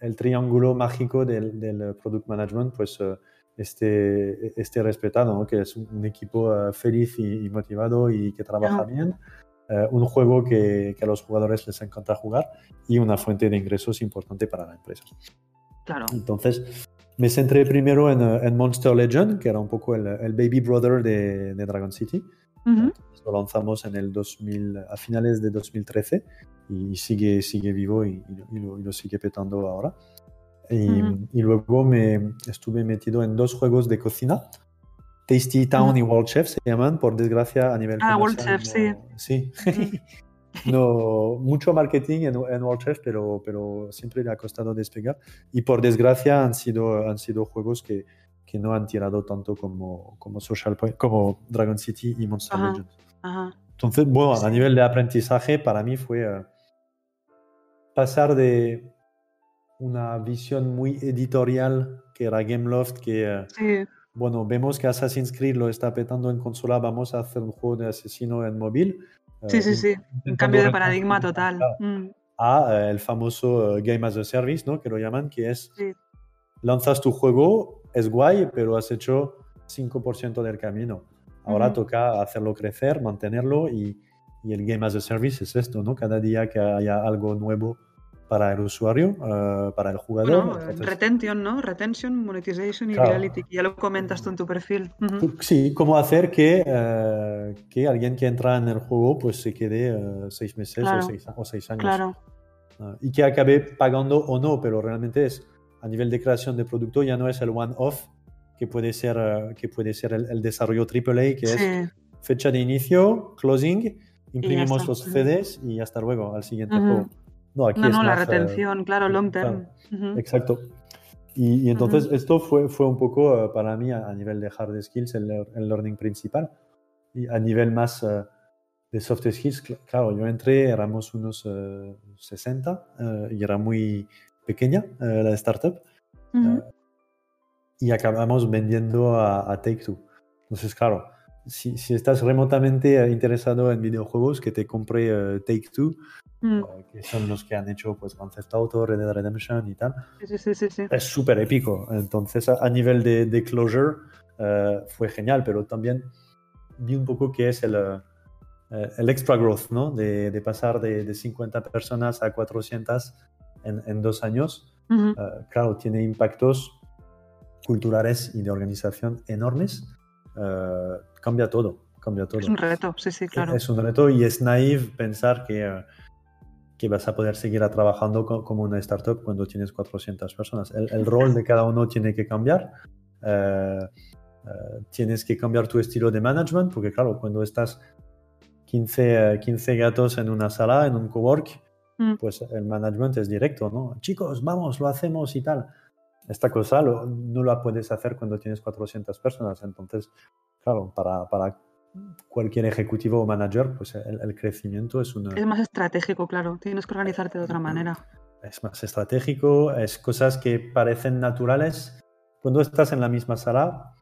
el triángulo mágico del, del Product Management pues, eh, esté, esté respetado, ¿no? que es un, equipo eh, feliz y, y motivado y que trabaja Ajá. bien, eh, un juego que, que a los jugadores les encanta jugar y una fuente de ingresos importante para la empresa. Claro. Entonces, me centré primero en, eh, en Monster Legend, que era un poco el, el baby brother de, de Dragon City. Ujú. Lo lanzamos en el 2000, a finales de 2013 y sigue, sigue vivo y, y lo- y lo, sigue petando ahora. Y, Ujú. y luego me estuve metido en dos juegos de cocina. Tasty Town Ujú. y World Chef se llaman, por desgracia, a nivel Ah, World Chef, no- sí. Ujú. no, mucho marketing en, en World Chef, pero, pero siempre le ha costado despegar. Y por desgracia han sido, han sido juegos que, que no han tirado tanto como, como Social Point, como Dragon City y Monster Ajá. Legends. Ajá. Entonces, bueno, Sí. a nivel de aprendizaje, para mí fue eh, pasar de una visión muy editorial, que era Gameloft, que, eh, Sí. bueno, vemos que Assassin's Creed lo está petando en consola, vamos a hacer un juego de asesino en móvil. Sí, eh, sí, sí. Un cambio de paradigma total. Mm. a eh, el famoso eh, Game as a Service, ¿no? Que lo llaman, que es Sí. lanzas tu juego, es guay, pero has hecho 5% del camino. Ahora Ujú. toca hacerlo crecer, mantenerlo y, y el Game as a Service es esto, ¿no? Cada día que haya algo nuevo para el usuario, uh, para el jugador. Bueno, Entonces, retention, ¿no? Retention, monetization y claro. reality, ya lo comentas tú en tu perfil. Uh -huh. Sí, cómo hacer que, uh, que alguien que entra en el juego pues se quede seis meses claro. o, seis, o, seis, años. Claro. y que acabe pagando o no, pero realmente es a nivel de creación de producto ya no es el one-off que puede ser, que puede ser el, el desarrollo AAA, que Sí. es fecha de inicio, closing, imprimimos los. CDs y hasta luego al siguiente Ujú. juego. No, aquí No, es no, la más, eh, retención, claro, long term. claro. Ujú. Exacto. Y, y entonces esto fue, fue un poco eh, para mí a, a nivel de hard skills el, el learning principal. Y a nivel más de soft skills, cl- claro, yo entré, éramos unos eh, 60 eh, y era muy pequeña eh, la startup Ujú. y acabamos vendiendo a, a Take-Two. Entonces, claro, si, si estás remotamente eh, interesado en videojuegos, que te compre eh, Take-Two, Mm. eh, que son los que han hecho pues, Grand Theft Auto, Red Dead Redemption y tal, Sí, sí, sí, es súper épico. Entonces, a, a nivel de, de closure, eh, fue genial, pero también vi un poco que es el, eh, el extra growth, ¿no? De, de pasar de, de 50 personas a 400 en, en dos años. Ujú. Eh, claro, tiene impactos culturales y de organización enormes. Eh, cambia todo, cambia todo. Es un reto, sí, sí, claro. Es un reto y es naive pensar que, eh, que vas a poder seguir trabajando co- como una startup cuando tienes 400 personas. El, el rol de cada uno tiene que cambiar. Eh, eh, tienes que cambiar tu estilo de management porque, claro, cuando estás 15, eh, 15 gatos en una sala, en un cowork, Mm. pues el management es directo, ¿no? Chicos, vamos, lo hacemos y tal. Esta cosa lo- no la puedes hacer cuando tienes 400 personas. Entonces, claro, para, para cualquier ejecutivo o manager, pues el, el crecimiento es, una, Es más estratégico, claro. Tienes que organizarte de otra manera. es más estratégico, es cosas que parecen naturales. Cuando estás en la misma sala,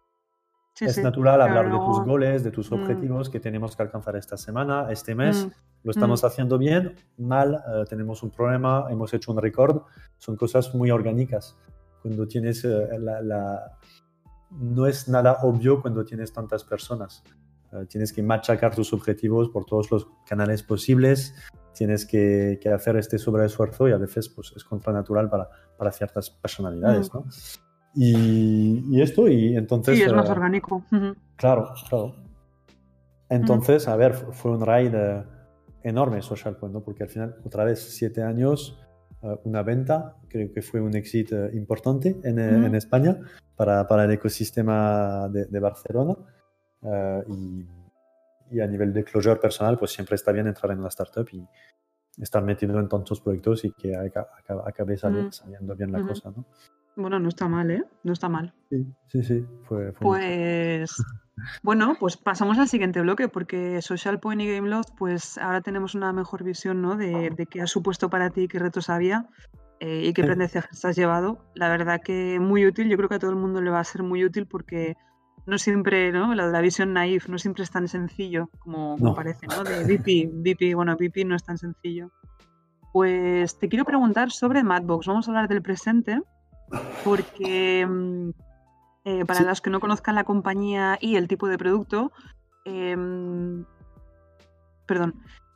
Sí, es sí. natural hablar de tus goles, de tus Mm. objetivos que tenemos que alcanzar esta semana, este mes. Mm. Lo estamos haciendo bien, mal, eh, tenemos un problema, hemos hecho un récord. Son cosas muy orgánicas. Cuando tienes eh, la, la- No es nada obvio cuando tienes tantas personas. Eh, tienes que machacar tus objetivos por todos los canales posibles. Tienes que, que hacer este sobreesfuerzo y a veces pues, es contranatural para, para ciertas personalidades. ¿no? Y, y esto, y entonces... Sí, es más orgánico. Claro, claro. Entonces, a ver, fu- fue un ride enorme Social Point, ¿no? Porque al final, otra vez, siete años, eh, una venta, creo que fue un éxito eh, importante en, eh, Ujú. en España para, para el ecosistema de, de Barcelona. Y, y a nivel de closure personal, pues siempre está bien entrar en la startup y estar metido en tantos proyectos y que aca- aca- acabe saliendo bien la Ujú. cosa, ¿no? Bueno, no está mal, ¿eh? No está mal. Sí, sí, sí, fue, fue Pues bueno, pues pasamos al siguiente bloque porque Social Point y Gameloft, pues ahora tenemos una mejor visión, ¿no? De, de qué ha supuesto para ti, qué retos había eh, y qué Sí. aprendizajes has llevado. La verdad que muy útil, yo creo que a todo el mundo le va a ser muy útil porque no siempre, ¿no? La, la visión naif no siempre es tan sencillo como, No. parece, ¿no? De VP, VP, bueno, VP no es tan sencillo. Pues te quiero preguntar sobre Madbox. Vamos a hablar del presente porque mm, eh, para Sí. los que no conozcan la compañía y el tipo de producto, em, perdón.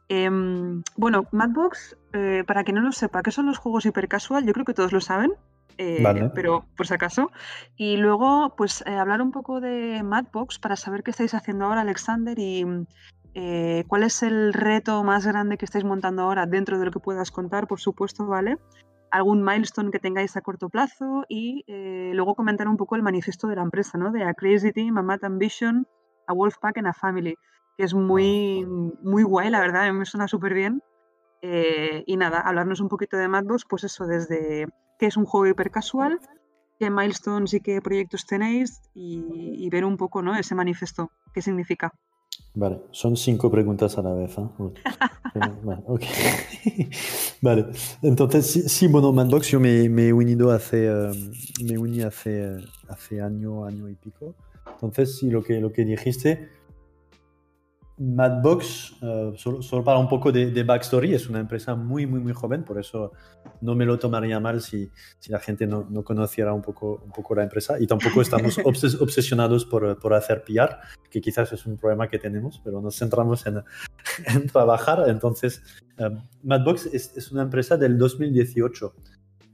em, bueno, Madbox, eh, para quien no lo sepa, ¿qué son los juegos hipercasual? Yo creo que todos lo saben, eh, Vale. pero por si acaso. Y luego, pues, hablar un poco de Madbox para saber qué estáis haciendo ahora, Alexander, y cuál es el reto más grande que estáis montando ahora dentro de lo que puedas contar, por supuesto, ¿vale? Algún milestone que tengáis a corto plazo y eh, luego comentar un poco el manifiesto de la empresa, ¿no? De A Crazy Team, a Mad Ambition, a Wolfpack and a Family, que es muy, muy guay, la verdad, a mí me suena súper bien. Eh, y nada, hablarnos un poquito de Madbox, pues eso, desde qué es un juego hipercasual, qué milestones y qué proyectos tenéis y, y ver un poco, ¿no? Ese manifiesto, qué significa. Vale, son cinco preguntas a la vez. ¿eh? Uy. Vale, ok. Vale, entonces sí, sí, bueno, Manbox yo me, he unido hace, eh, me uní hace, hace año, año y pico. Entonces sí, lo que, lo que dijiste, Madbox, uh, solo, solo, para un poco de, de, backstory, es una empresa muy, muy, muy joven, por eso no me lo tomaría mal si, si la gente no, no, conociera un poco, un poco la empresa. Y tampoco estamos obses obsesionados por, por, hacer PR, que quizás es un problema que tenemos, pero nos centramos en, en trabajar. Entonces, um, Madbox es, es, una empresa del 2018.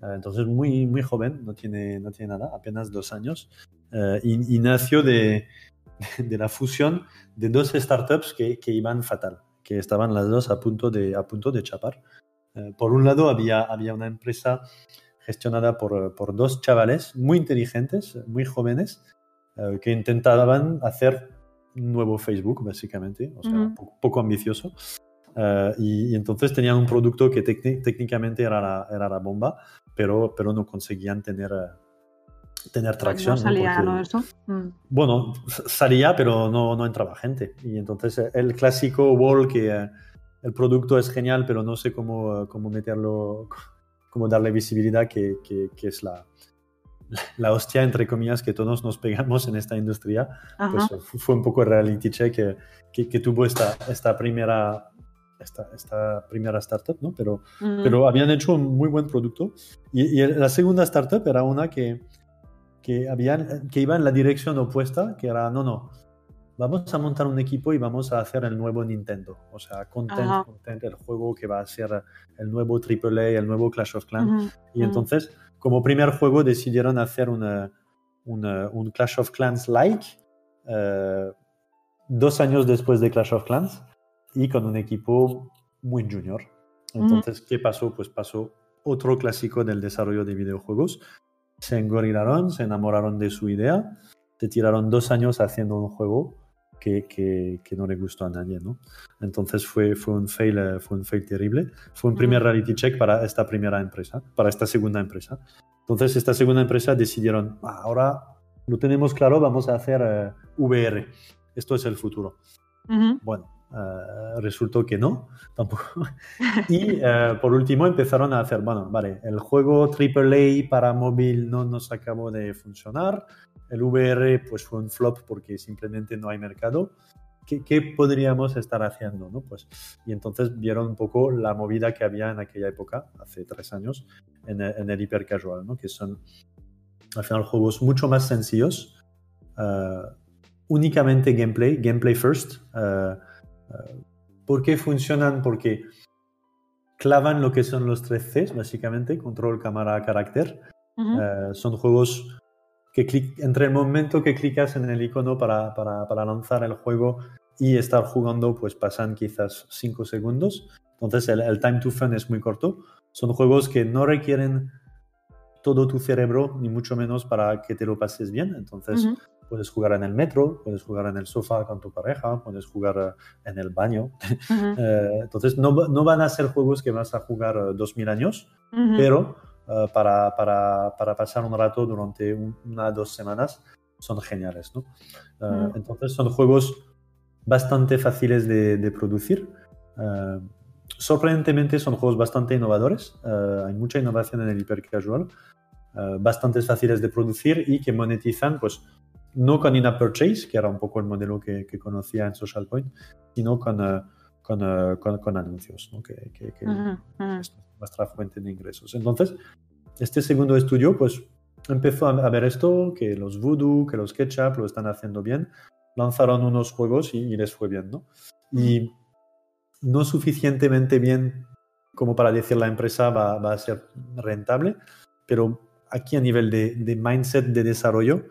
Uh, entonces, muy, muy joven, no tiene, no tiene nada, apenas dos años. Uh, y, y nació de de la fusión de dos startups que, que, iban fatal, que estaban las dos a punto de, a punto de chapar. Eh, por un lado, había, había una empresa gestionada por, por dos chavales muy inteligentes, muy jóvenes, eh, que intentaban hacer un nuevo Facebook, básicamente, o sea, -huh. poco, poco, ambicioso. Y, y, entonces tenían un producto que técnicamente era la, era la bomba, pero, pero no conseguían tener tener tracción. No salía, ¿no? Porque, Eso. Mm. Bueno, salía, pero no, no entraba gente. Y entonces eh, el clásico wall que eh, el producto es genial, pero no sé cómo, cómo meterlo, cómo darle visibilidad, que, que, que es la, la hostia, entre comillas, que todos nos pegamos en esta industria. Pues fue un poco el reality check que, que, que tuvo esta, esta primera esta, esta, primera startup, ¿no? Pero, uh -huh. pero habían hecho un muy buen producto. Y, y, la segunda startup era una que, que, habían, que iba en la dirección opuesta, que era, no, no, vamos a montar un equipo y vamos a hacer el nuevo Nintendo. O sea, Content, content el juego que va a ser el nuevo AAA, el nuevo Clash of Clans. Uh -huh. Y entonces, como primer juego, decidieron hacer una, una, un Clash of Clans-like, uh, dos años después de Clash of Clans, y con un equipo muy junior. Entonces, uh -huh. ¿qué pasó? Pues pasó otro clásico del desarrollo de videojuegos. Se engorilaron, se enamoraron de su idea, se tiraron dos años haciendo un juego que, que, que no le gustó a nadie, ¿no? Entonces fue, fue, un fail, fue un fail terrible. Fue un primer reality check para esta primera empresa, para esta segunda empresa. Entonces esta segunda empresa decidieron, ah, ahora lo tenemos claro, vamos a hacer uh, VR. Esto es el futuro. Uh -huh. Bueno, Uh, resultó que no, tampoco. y uh, por último empezaron a hacer, bueno, vale, el juego AAA para móvil no nos acabó de funcionar, el VR pues fue un flop porque simplemente no hay mercado. ¿Qué, podríamos estar haciendo? ¿no? Pues, y entonces vieron un poco la movida que había en aquella época, hace tres años, en en el hiper casual, ¿no? que son al final juegos mucho más sencillos, uh, únicamente gameplay, gameplay first. ¿Por qué funcionan? Porque clavan lo que son los tres Cs, básicamente, control, cámara, carácter. Uh -huh. uh, son juegos que clic, entre el momento que clicas en el icono para, para, para, lanzar el juego y estar jugando, pues pasan quizás 5 segundos. Entonces el, el, time to fun es muy corto. Son juegos que no requieren todo tu cerebro, ni mucho menos para que te lo pases bien. Entonces uh -huh. Puedes jugar en el metro, puedes jugar en el sofá con tu pareja, puedes jugar en el baño. Uh -huh. eh, entonces no, no, van a ser juegos que vas a jugar 2000 años, uh -huh. pero uh, para, para, para, pasar un rato durante una o dos semanas son geniales. ¿no? entonces son juegos bastante fáciles de, de producir. sorprendentemente son juegos bastante innovadores. hay mucha innovación en el hipercasual. Uh, bastante fáciles de producir y que monetizan, pues no con in-app purchase, que era un poco el modelo que, que conocía en Social Point, sino con, uh, con, uh, con, con, anuncios, ¿no? que, que, que uh -huh. es nuestra fuente de ingresos. Entonces, este segundo estudio, pues empezó a, ver esto, que los Voodoo, que los Ketchup lo están haciendo bien, lanzaron unos juegos y, y les fue bien, ¿no? Y no suficientemente bien como para decir la empresa va, va a ser rentable, pero aquí a nivel de, de mindset de desarrollo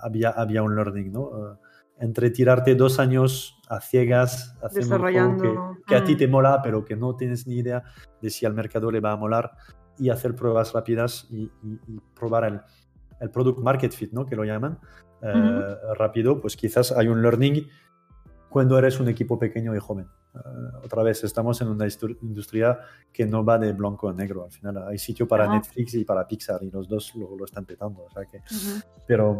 había, había un learning, ¿no? Uh, entre tirarte dos años a ciegas haciendo Desarrollando. un juego que, que mm. a ti te mola, pero que no tienes ni idea de si al mercado le va a molar, y hacer pruebas rápidas y, y, y probar el, el, product market fit, ¿no? Que lo llaman, -huh. rápido, pues quizás hay un learning cuando eres un equipo pequeño y joven. Uh, otra vez, estamos en una industria que no va de blanco a negro. Al final hay sitio para uh -huh. Netflix y para Pixar y los dos lo, lo están petando. O sea que, uh -huh. Pero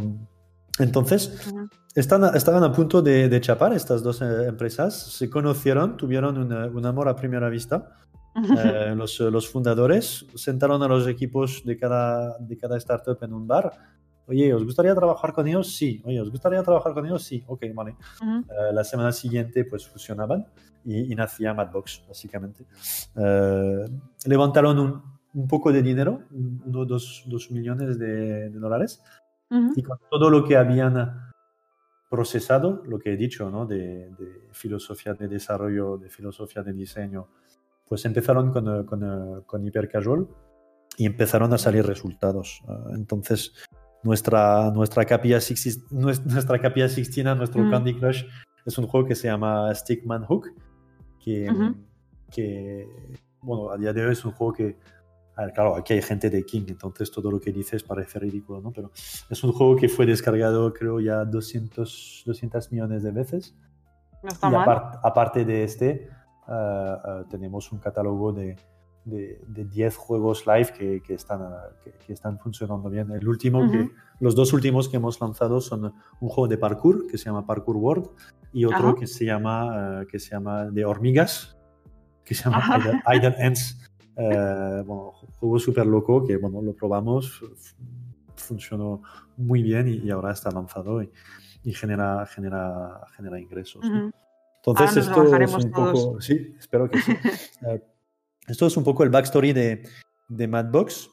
entonces, están, estaban a punto de, de chapar estas dos eh, empresas, se conocieron, tuvieron una, un amor a primera vista. Eh, los, los, fundadores sentaron a los equipos de cada, de cada startup en un bar, oye, ¿os gustaría trabajar con ellos? Sí. Oye, ¿os gustaría trabajar con ellos? Sí. Ok, vale. Eh, la semana siguiente, pues fusionaban y, nacía Madbox, básicamente. Eh, levantaron un, un, poco de dinero, uno, dos, dos millones de, dólares, y con todo lo que habían procesado, lo que he dicho, ¿no? De, de filosofía de desarrollo, de filosofía de diseño, pues empezaron con, con, con Hypercasual y empezaron a salir resultados. Ah, entonces, nuestra, nuestra, capilla, nuestra capilla Sixtina, nuestro mm. Candy Crush, es un juego que se llama Stickman Hook, que, que, bueno, a día de hoy es un juego que, claro, aquí hay gente de King, entonces todo lo que dices parece ridículo, ¿no? Pero es un juego que fue descargado, creo, ya 200, 200 millones de veces. No está mal. aparte de este, ah, ah, tenemos un catálogo de de, 10 juegos live que, que están, que, están funcionando bien. El último que, los dos últimos que hemos lanzado son un juego de parkour que se llama Parkour World y otro que se llama, eh, que se llama de hormigas, que se llama Idle Ends. Eh, bueno, juego súper loco que bueno, lo probamos, funcionó muy bien y, ahora está lanzado y, y, genera, genera, genera ingresos. Entonces, esto es un poco. Sí, espero que sí. Eh, esto es un poco el backstory de, de Madbox.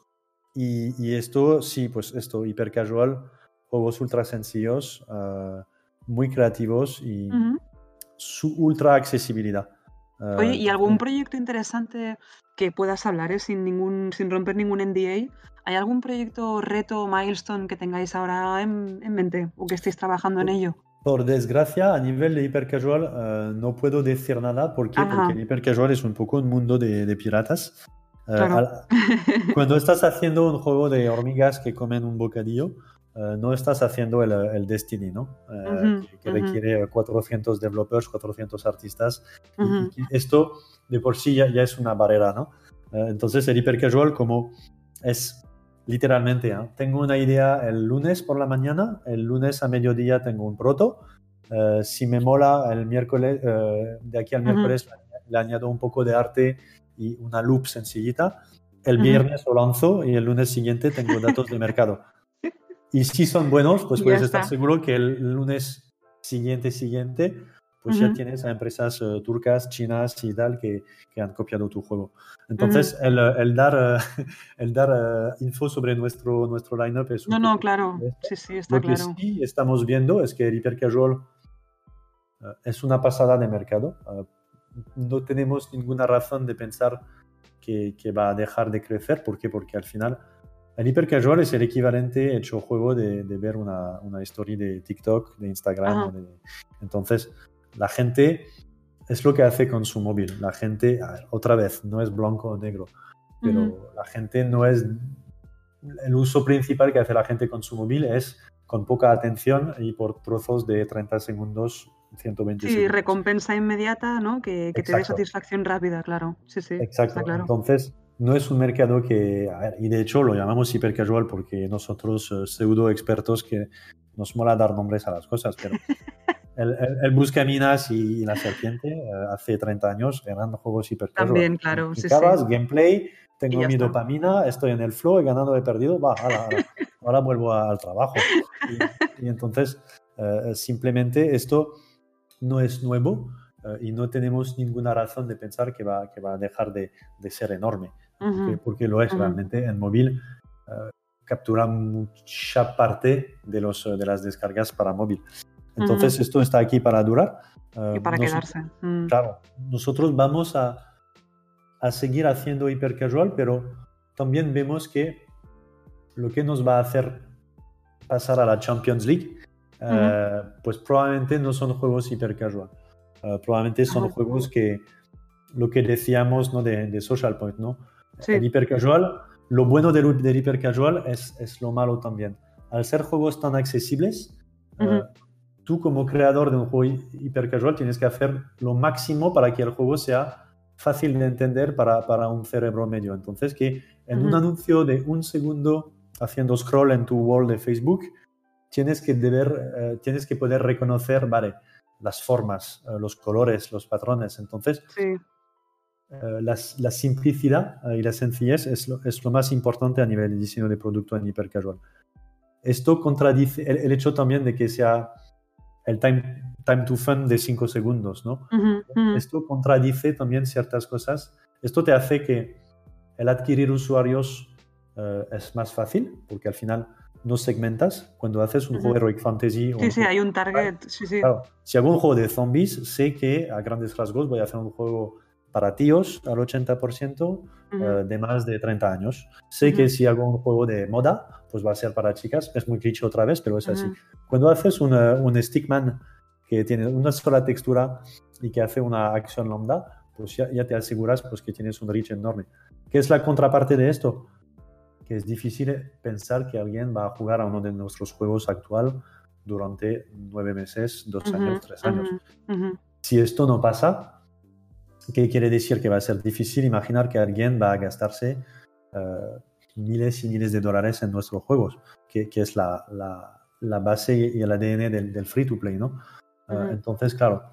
Y, y, esto, sí, pues esto, hiper casual, juegos ultra sencillos, ah, muy creativos y su ultra accesibilidad. Ah, Oye, ¿y algún proyecto interesante que puedas hablar eh, sin, ningún, sin romper ningún NDA? ¿Hay algún proyecto, reto, milestone que tengáis ahora en, en mente o que estéis trabajando en ello? Por desgracia, a nivel de hipercasual uh, no puedo decir nada. ¿Por qué? Porque el hipercasual es un poco un mundo de, de piratas. Uh, cuando estás haciendo un juego de hormigas que comen un bocadillo, uh, no estás haciendo el, el Destiny, ¿no? que, que requiere 400 developers, 400 artistas. y, esto de por sí ya, ya es una barrera, ¿no? entonces el hipercasual como es literalmente. ¿eh? Tengo una idea el lunes por la mañana, el lunes a mediodía tengo un proto. Eh, si me mola el miércoles, eh, de aquí al miércoles le añado un poco de arte y una loop sencillita. El viernes lo lanzo y el lunes siguiente tengo datos de mercado. Y si son buenos, pues puedes estar seguro que el lunes siguiente, siguiente, pues ya tienes a empresas eh, turcas, chinas y tal que, que, han copiado tu juego. Entonces, el, el, dar, el dar eh, info sobre nuestro, nuestro lineup es... Un no, no, claro. Sí, sí, está Lo claro. que sí estamos viendo es que el hipercasual uh, es una pasada de mercado. no tenemos ninguna razón de pensar que, que, va a dejar de crecer. ¿Por qué? Porque al final el hipercasual es el equivalente hecho juego de, de ver una, una historia de TikTok, de Instagram. De... Entonces, la gente es lo que hace con su móvil. La gente, otra vez, no es blanco o negro, pero la gente no es... El uso principal que hace la gente con su móvil es con poca atención y por trozos de 30 segundos, 120 sí, recompensa inmediata, ¿no? Que, te dé satisfacción rápida, claro. Sí, sí. Exacto. Entonces, no es un mercado que, y de hecho lo llamamos hipercasual porque nosotros, eh, pseudo expertos, que nos mola dar nombres a las cosas, pero el, el, Buscaminas y, la Serpiente eh, hace 30 años eran juegos hiper También, claro. Sí, sí. gameplay, tengo mi dopamina, estoy en el flow, he ganado, he perdido, va, ahora, ahora, vuelvo al trabajo. Y, entonces, eh, simplemente esto no es nuevo eh, y no tenemos ninguna razón de pensar que va, que va a dejar de, de ser enorme, porque, lo es realmente en móvil. captura mucha parte de, los, de las descargas para móvil. Entonces, esto está aquí para durar. y para quedarse. Mm. Claro, nosotros vamos a, a seguir haciendo hipercasual, pero también vemos que lo que nos va a hacer pasar a la Champions League, eh, pues probablemente no son juegos hipercasual. Uh, probablemente son juegos que lo que decíamos ¿no? de, de Social Point, ¿no? Sí. El hipercasual, lo bueno del, del hipercasual es, es, lo malo también. Al ser juegos tan accesibles, uh tú como creador de un juego hipercasual tienes que hacer lo máximo para que el juego sea fácil de entender para, para un cerebro medio. Entonces, que en un anuncio de un segundo haciendo scroll en tu wall de Facebook, tienes que, deber, eh, tienes que poder reconocer, vale, las formas, eh, los colores, los patrones. Entonces, sí. Eh, la, la, simplicidad y la sencillez es lo, es lo, más importante a nivel de diseño de producto en hipercasual. esto contradice el, hecho también de que sea el time, time to fun de 5 segundos, ¿no? Esto contradice también ciertas cosas. Esto te hace que el adquirir usuarios eh, es más fácil, porque al final no segmentas. Cuando haces un juego de Heroic Fantasy... Sí, sí, hay un target. Sí, sí. si hago un juego de zombies, sé que a grandes rasgos voy a hacer un juego para tíos al 80% eh, de más de 30 años. Sé que si hago un juego de moda, pues va a ser para chicas. Es muy cliché otra vez, pero es así. Cuando haces un stickman que tiene una sola textura y que hace una acción lambda, pues ya, ya, te aseguras pues, que tienes un reach enorme. ¿Qué es la contraparte de esto? que es difícil pensar que alguien va a jugar a uno de nuestros juegos actual durante nueve meses, dos años, tres años. Si esto no pasa, ¿qué quiere decir? Que va a ser difícil imaginar que alguien va a gastarse eh, miles y miles de dólares en nuestros juegos, que, que es la, la, la, base y el ADN del, del free to play, ¿no? Eh, entonces, claro,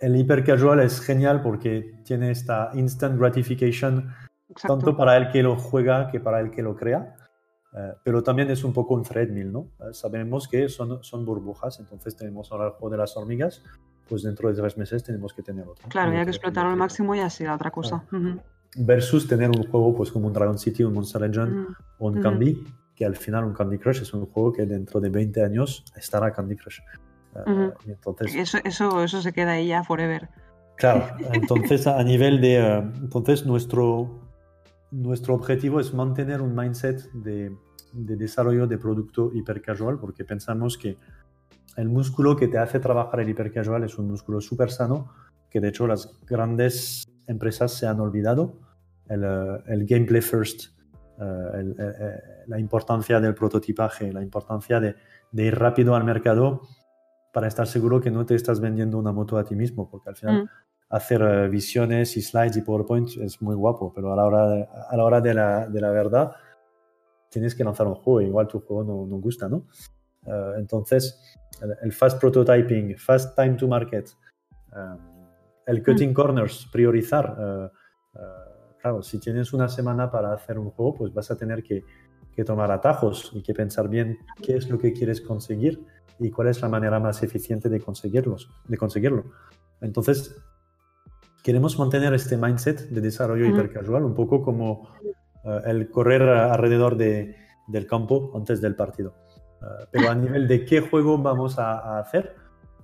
el hiper casual es genial porque tiene esta instant gratification tanto para el que lo juega que para el que lo crea. Eh, pero también es un poco un treadmill, ¿no? Eh, sabemos que son, son burbujas, entonces tenemos ahora el juego de las hormigas, pues dentro de tres meses tenemos que tener otro. Claro, hay que explotarlo al máximo y así la otra cosa. Versus tener un juego pues como un Dragon City, un Monster Legend o un Candy, que al final un Candy Crush es un juego que dentro de 20 años estará Candy Crush. Eh, entonces... eso, eso, eso se queda ahí ya forever. Claro, entonces a nivel de... entonces nuestro nuestro objetivo es mantener un mindset de, desarrollo de producto hipercasual porque pensamos que el músculo que te hace trabajar el hipercasual es un músculo súper sano que de hecho las grandes empresas se han olvidado. El, eh, gameplay first, eh, eh, la importancia del prototipaje, la importancia de, ir rápido al mercado para estar seguro que no te estás vendiendo una moto a ti mismo, porque al final mm hacer visiones y slides y PowerPoint es muy guapo, pero a la hora de, a la, hora de, la, de la verdad tienes que lanzar un juego, igual tu juego no, no gusta, ¿no? Eh, entonces, el, fast prototyping, fast time to market, eh, el cutting mm. corners, priorizar. claro, si tienes una semana para hacer un juego, pues vas a tener que, que tomar atajos y que pensar bien qué es lo que quieres conseguir y cuál es la manera más eficiente de conseguirlos, de conseguirlo. Entonces, queremos mantener este mindset de desarrollo hipercasual, un poco como eh, el correr alrededor de, del campo antes del partido. Eh, pero a nivel de qué juego vamos a, hacer,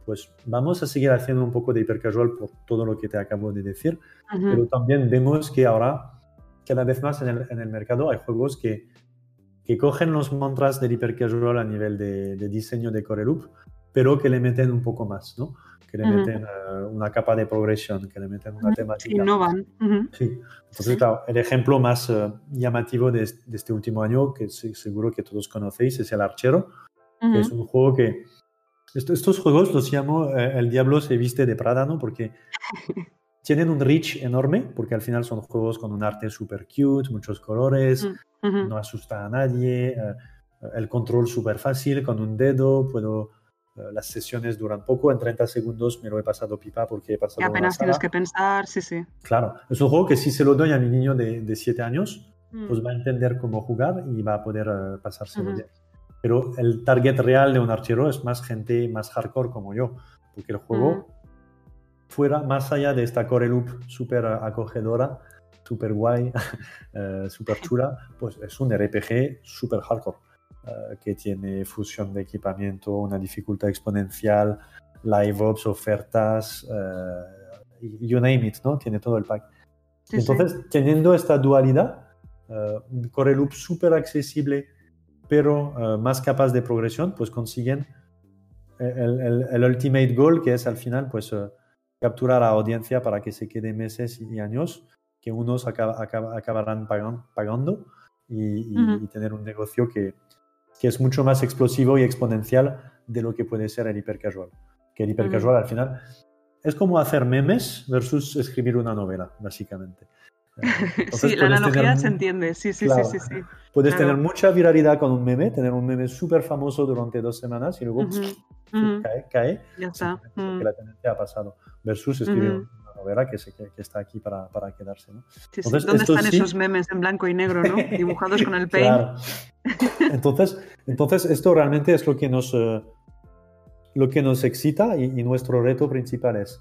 pues vamos a seguir haciendo un poco de hipercasual por todo lo que te acabo de decir, pero también vemos que ahora cada vez más en el, en el mercado hay juegos que, que, cogen los mantras del hipercasual a nivel de, de diseño de core loop, pero que le meten un poco más, ¿no? Que le meten eh, una capa de progresión, que le meten una temática. Innovan. Sí. Entonces, claro, el ejemplo más eh, llamativo de, este último año, que seguro que todos conocéis, es el Archero, que es un juego que... estos juegos los llamo eh, El Diablo se viste de Prada, ¿no? Porque tienen un reach enorme, porque al final son juegos con un arte súper cute, muchos colores, no asusta a nadie, el control súper fácil, con un dedo puedo eh, las sesiones duran poco, en 30 segundos me lo he pasado pipa porque he pasado. Y apenas tienes que pensar, sí, sí. Claro, es un juego que si se lo doy a mi niño de, de 7 años, mm. pues va a entender cómo jugar y va a poder uh, pasárselo bien. Pero el target real de un archero es más gente más hardcore como yo, porque el juego, mm. fuera más allá de esta core loop súper acogedora, súper guay, uh, súper chula, pues es un RPG súper hardcore. Eh, que tiene fusión de equipamiento, una dificultad exponencial, live ops, ofertas, uh, you name it, ¿no? Tiene todo el pack. Entonces, teniendo esta dualidad, uh, un core loop súper accesible, pero más capaz de progresión, pues consiguen el, el, el, ultimate goal, que es al final, pues capturar a audiencia para que se quede meses y años, que unos acaba, acaba, acabarán pagando, pagando y, y, tener un negocio que, que es mucho más explosivo y exponencial de lo que puede ser el hipercasual. Que el hipercasual al final es como hacer memes versus escribir una novela, básicamente. sí, la analogía se entiende, sí, sí, sí, sí, Puedes tener mucha viralidad con un meme, tener un meme súper famoso durante dos semanas y luego cae, cae. Ya está. Que la tendencia ha pasado. Versus escribir novela que, que, está aquí para, para quedarse. ¿no? ¿Dónde están esos memes en blanco y negro, ¿no? dibujados con el paint? Entonces, entonces, esto realmente es lo que nos, eh, lo que nos excita y, nuestro reto principal es,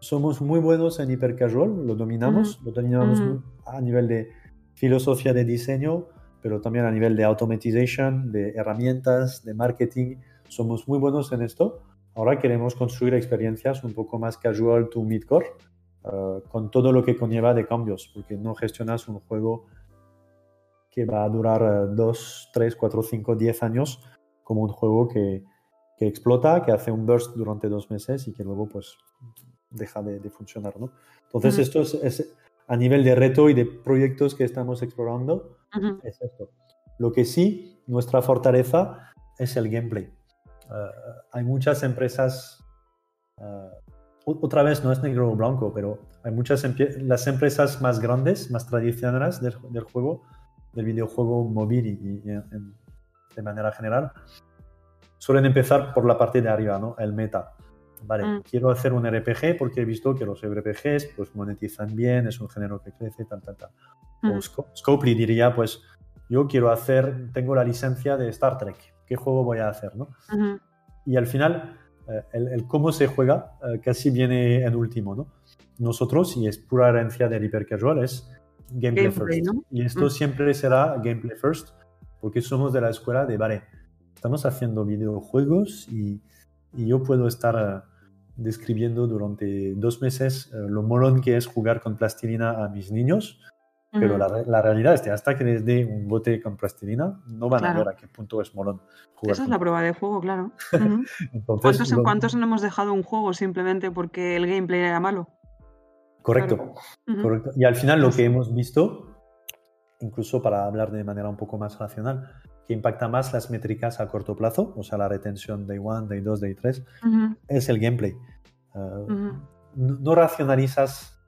somos muy buenos en hipercasual, lo dominamos, lo dominamos a nivel de filosofía de diseño, pero también a nivel de automatización, de herramientas, de marketing, somos muy buenos en esto. Ahora queremos construir experiencias un poco más casual to midcore, uh, con todo lo que conlleva de cambios, porque no gestionas un juego que va a durar 2, 3, 4, 5, 10 años como un juego que, que, explota, que hace un burst durante dos meses y que luego pues deja de, funcionar. ¿no? Entonces esto es, a nivel de reto y de proyectos que estamos explorando, es esto. Lo que sí, nuestra fortaleza es el gameplay. Uh, hay muchas empresas, uh, otra vez no es negro o blanco, pero hay muchas las empresas más grandes, más tradicionales del, del juego, del videojuego móvil y, de manera general, suelen empezar por la parte de arriba, ¿no? El meta. Vale, mm. quiero hacer un RPG porque he visto que los RPGs pues monetizan bien, es un género que crece, tal, tal, tal. O mm. Scopely diría, pues yo quiero hacer, tengo la licencia de Star Trek, ¿qué juego voy a hacer? ¿no? Y al final, eh, el, cómo se juega eh, casi viene en último. ¿no? Nosotros, y es pura herencia del hipercasual, es gameplay, first. Y esto siempre será gameplay first, porque somos de la escuela de, vale, estamos haciendo videojuegos y, y yo puedo estar eh, describiendo durante dos meses lo molón que es jugar con plastilina a mis niños pero la, realidad es que hasta que les dé un bote con plastilina, no van a ver a qué punto es molón. Esa es la prueba de juego, claro. ¿Cuántos, ¿Cuántos, no hemos dejado un juego simplemente porque el gameplay era malo? Correcto, correcto. Y al final lo que hemos visto, incluso para hablar de manera un poco más racional, que impacta más las métricas a corto plazo, o sea, la retención Day 1, Day 2, Day 3, es el gameplay. Uh, no, racionalizas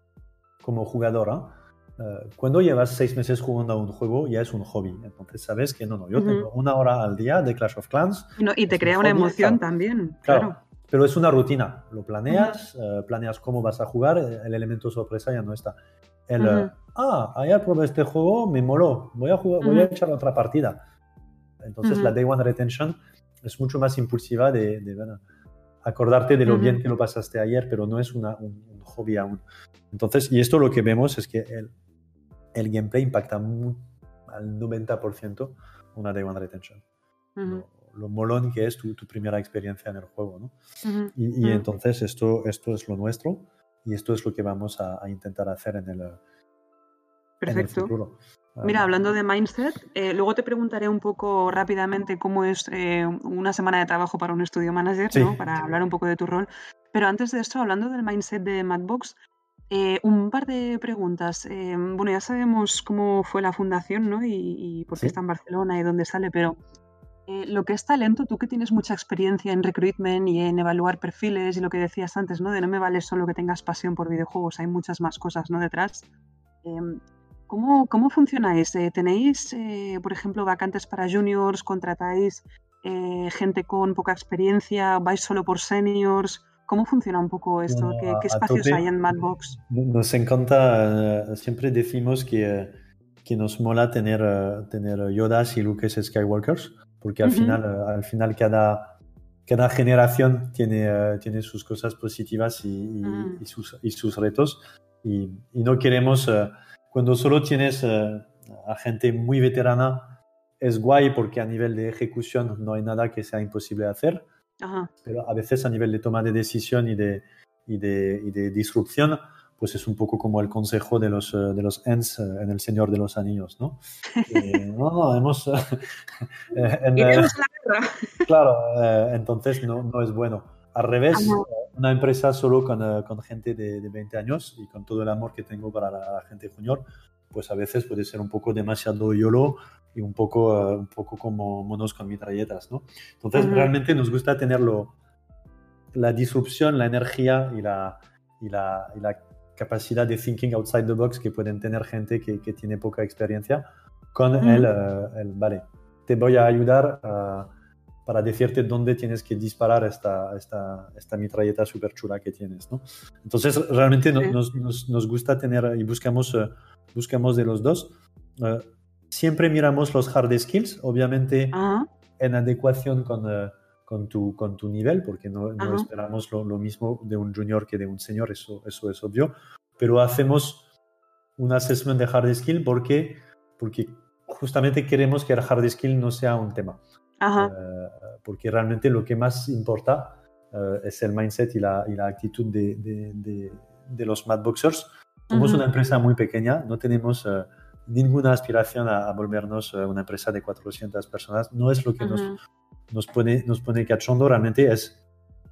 como jugador, ¿eh? Eh, cuando llevas seis meses jugando a un juego ya es un hobby. Entonces sabes que no, no, yo tengo una hora al día de Clash of Clans. y te crea una emoción también. Claro, Pero es una rutina. Lo planeas, eh, planeas cómo vas a jugar, eh, el elemento sorpresa ya no está. El, ah, ayer probé este juego, me moló, voy a, jugar, voy a echar otra partida. Entonces la Day One Retention es mucho más impulsiva de, acordarte de lo bien que lo pasaste ayer, pero no es una, un, un, hobby aún. Entonces, y esto lo que vemos es que el, el gameplay impacta al 90% una Day One Retention. lo, molón que es tu, primera experiencia en el juego. ¿no? y, entonces esto, esto es lo nuestro y esto es lo que vamos a, intentar hacer en el, Perfecto. futuro. Mira, hablando de mindset, eh, luego te preguntaré un poco rápidamente cómo es eh, una semana de trabajo para un estudio manager, ¿no? para hablar un poco de tu rol. Pero antes de esto, hablando del mindset de Madbox, eh, un par de preguntas. Eh, bueno, ya sabemos cómo fue la fundación, ¿no? Y, por qué está en Barcelona y dónde sale, pero eh, lo que es talento, tú que tienes mucha experiencia en recruitment y en evaluar perfiles y lo que decías antes, ¿no? De no me vale solo que tengas pasión por videojuegos, hay muchas más cosas, ¿no? Detrás. Em, ¿cómo, ¿Cómo funcionáis? ¿Tenéis, por ejemplo, vacantes para juniors? ¿Contratáis gente con poca experiencia? ¿Vais solo por seniors? ¿Cómo funciona un poco esto? ¿Qué, espacios hay en Madbox? Nos encanta, eh, siempre decimos que, que nos mola tener, eh, tener Yodas y Lucas Skywalkers, porque al final, eh, al final cada, cada generación tiene, tiene sus cosas positivas y, mm. sus, y sus, retos. Y, y, no queremos, cuando solo tienes a gente muy veterana, es guay porque a nivel de ejecución no hay nada que sea imposible de hacer pero a veces a nivel de toma de decisión y de, y de, y de disrupción, pues es un poco como el consejo de los, eh, de los Ents eh, en El Señor de los Anillos, ¿no? Eh, no, no, hemos... en, claro, entonces no, no, es bueno. Al revés, una empresa solo con, con gente de, de, 20 años y con todo el amor que tengo para la gente junior, pues a veces puede ser un poco demasiado YOLO y un poco, un poco como monos con mitralletas, ¿no? Entonces, realmente nos gusta tenerlo, la disrupción, la energía y la, y la, y la, capacidad de thinking outside the box que pueden tener gente que, que tiene poca experiencia con el, eh, el, vale, te voy a ayudar uh, para decirte dónde tienes que disparar esta, esta, esta mitralleta súper chula que tienes, ¿no? Entonces, realmente nos, nos, nos, gusta tener y buscamos, uh, buscamos de los dos. Siempre miramos los hard skills, obviamente Ajá, en adecuación con, eh, con, tu, con tu nivel, porque no, esperamos lo, lo mismo de un junior que de un senior, eso, eso es obvio, pero hacemos un assessment de hard skill porque, porque justamente queremos que el hard skill no sea un tema, ajá, Eh, porque realmente lo que más importa eh, es el mindset y la, y la actitud de, de, de- de los Madboxers. Somos una empresa muy pequeña, no tenemos ninguna aspiración a, a volvernos eh, una empresa de 400 personas, no es lo que nos, nos pone, nos pone cachondo, realmente es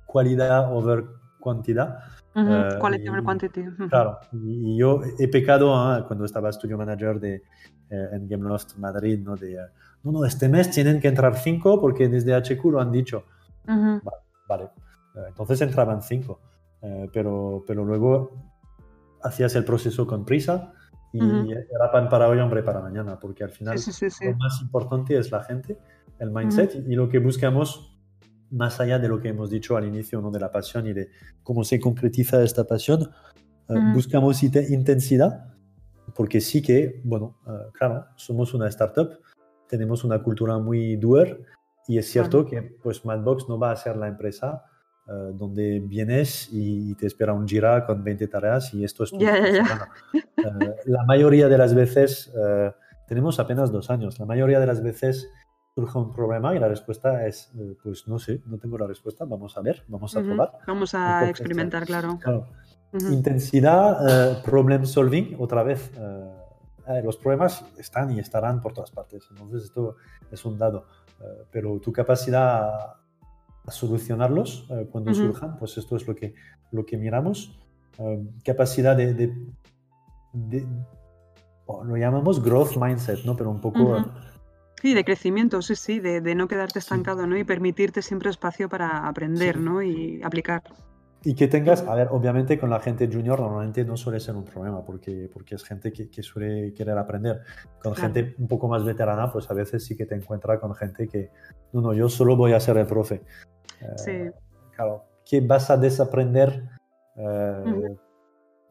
cualidad over cantidad. ujú. eh, Quality over quantity. Claro, y, y yo he pecado ah, cuando estaba studio manager de, eh, en Gameloft Madrid, ¿no? De, eh, no, no, este mes tienen que entrar cinco porque desde HQ lo han dicho. Ujú, Vale, Eh, entonces entraban cinco, Eh, pero, pero luego hacías el proceso con prisa y Ujú. era pan para hoy, hombre para mañana, porque al final Sí, sí, sí, lo más importante es la gente, el mindset y lo que buscamos más allá de lo que hemos dicho al inicio ¿no? de la pasión y de cómo se concretiza esta pasión, eh, Ujú. buscamos intensidad, porque sí que, bueno, eh, claro, somos una startup, tenemos una cultura muy doer y es cierto que pues Madbox no va a ser la empresa eh, donde vienes y, y te espera un Jira con 20 tareas y esto es tu. Eh, la mayoría de las veces, eh, tenemos apenas dos años, la mayoría de las veces surge un problema y la respuesta es, pues no sé, no tengo la respuesta, vamos a ver, vamos a probar. Vamos a experimentar, claro. Intensidad, problem solving, otra vez. eh, los problemas están y estarán por todas partes. Entonces, esto es un dado. eh, pero tu capacidad solucionarlos eh, cuando Ujú. surjan, pues esto es lo que, lo que miramos. Eh, capacidad de. de- de- oh, lo llamamos growth mindset, ¿no? Pero un poco. Ujú. eh, Sí, de crecimiento, sí, sí, de, de no quedarte Sí. estancado, ¿no? Y permitirte siempre espacio para aprender, Sí. ¿no? Y aplicar. Y que tengas, a ver, obviamente con la gente junior normalmente no suele ser un problema porque, porque es gente que, que suele querer aprender. Con Claro. gente un poco más veterana, pues a veces sí que te encuentras con gente que, no, no, yo solo voy a ser el profe. Eh, Sí. Claro, ¿qué vas a desaprender? eh, Ujú.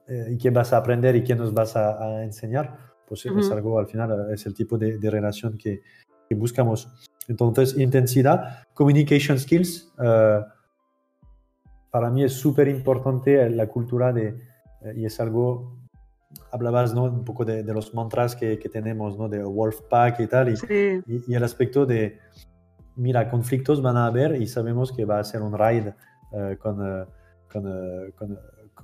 eh, ¿Y qué vas a aprender y qué nos vas a, a enseñar? Pues es Ujú. algo, al final, es el tipo de, de relación que, que buscamos. Entonces, intensidad, communication skills, para mí es súper importante la cultura de, y es algo, hablabas ¿no? un poco de, de los mantras que, que tenemos, ¿no? de Wolfpack y tal, y, Sí, y, y el aspecto de, mira, conflictos van a haber y sabemos que va a ser un raid eh, con, eh, con, eh, con, eh,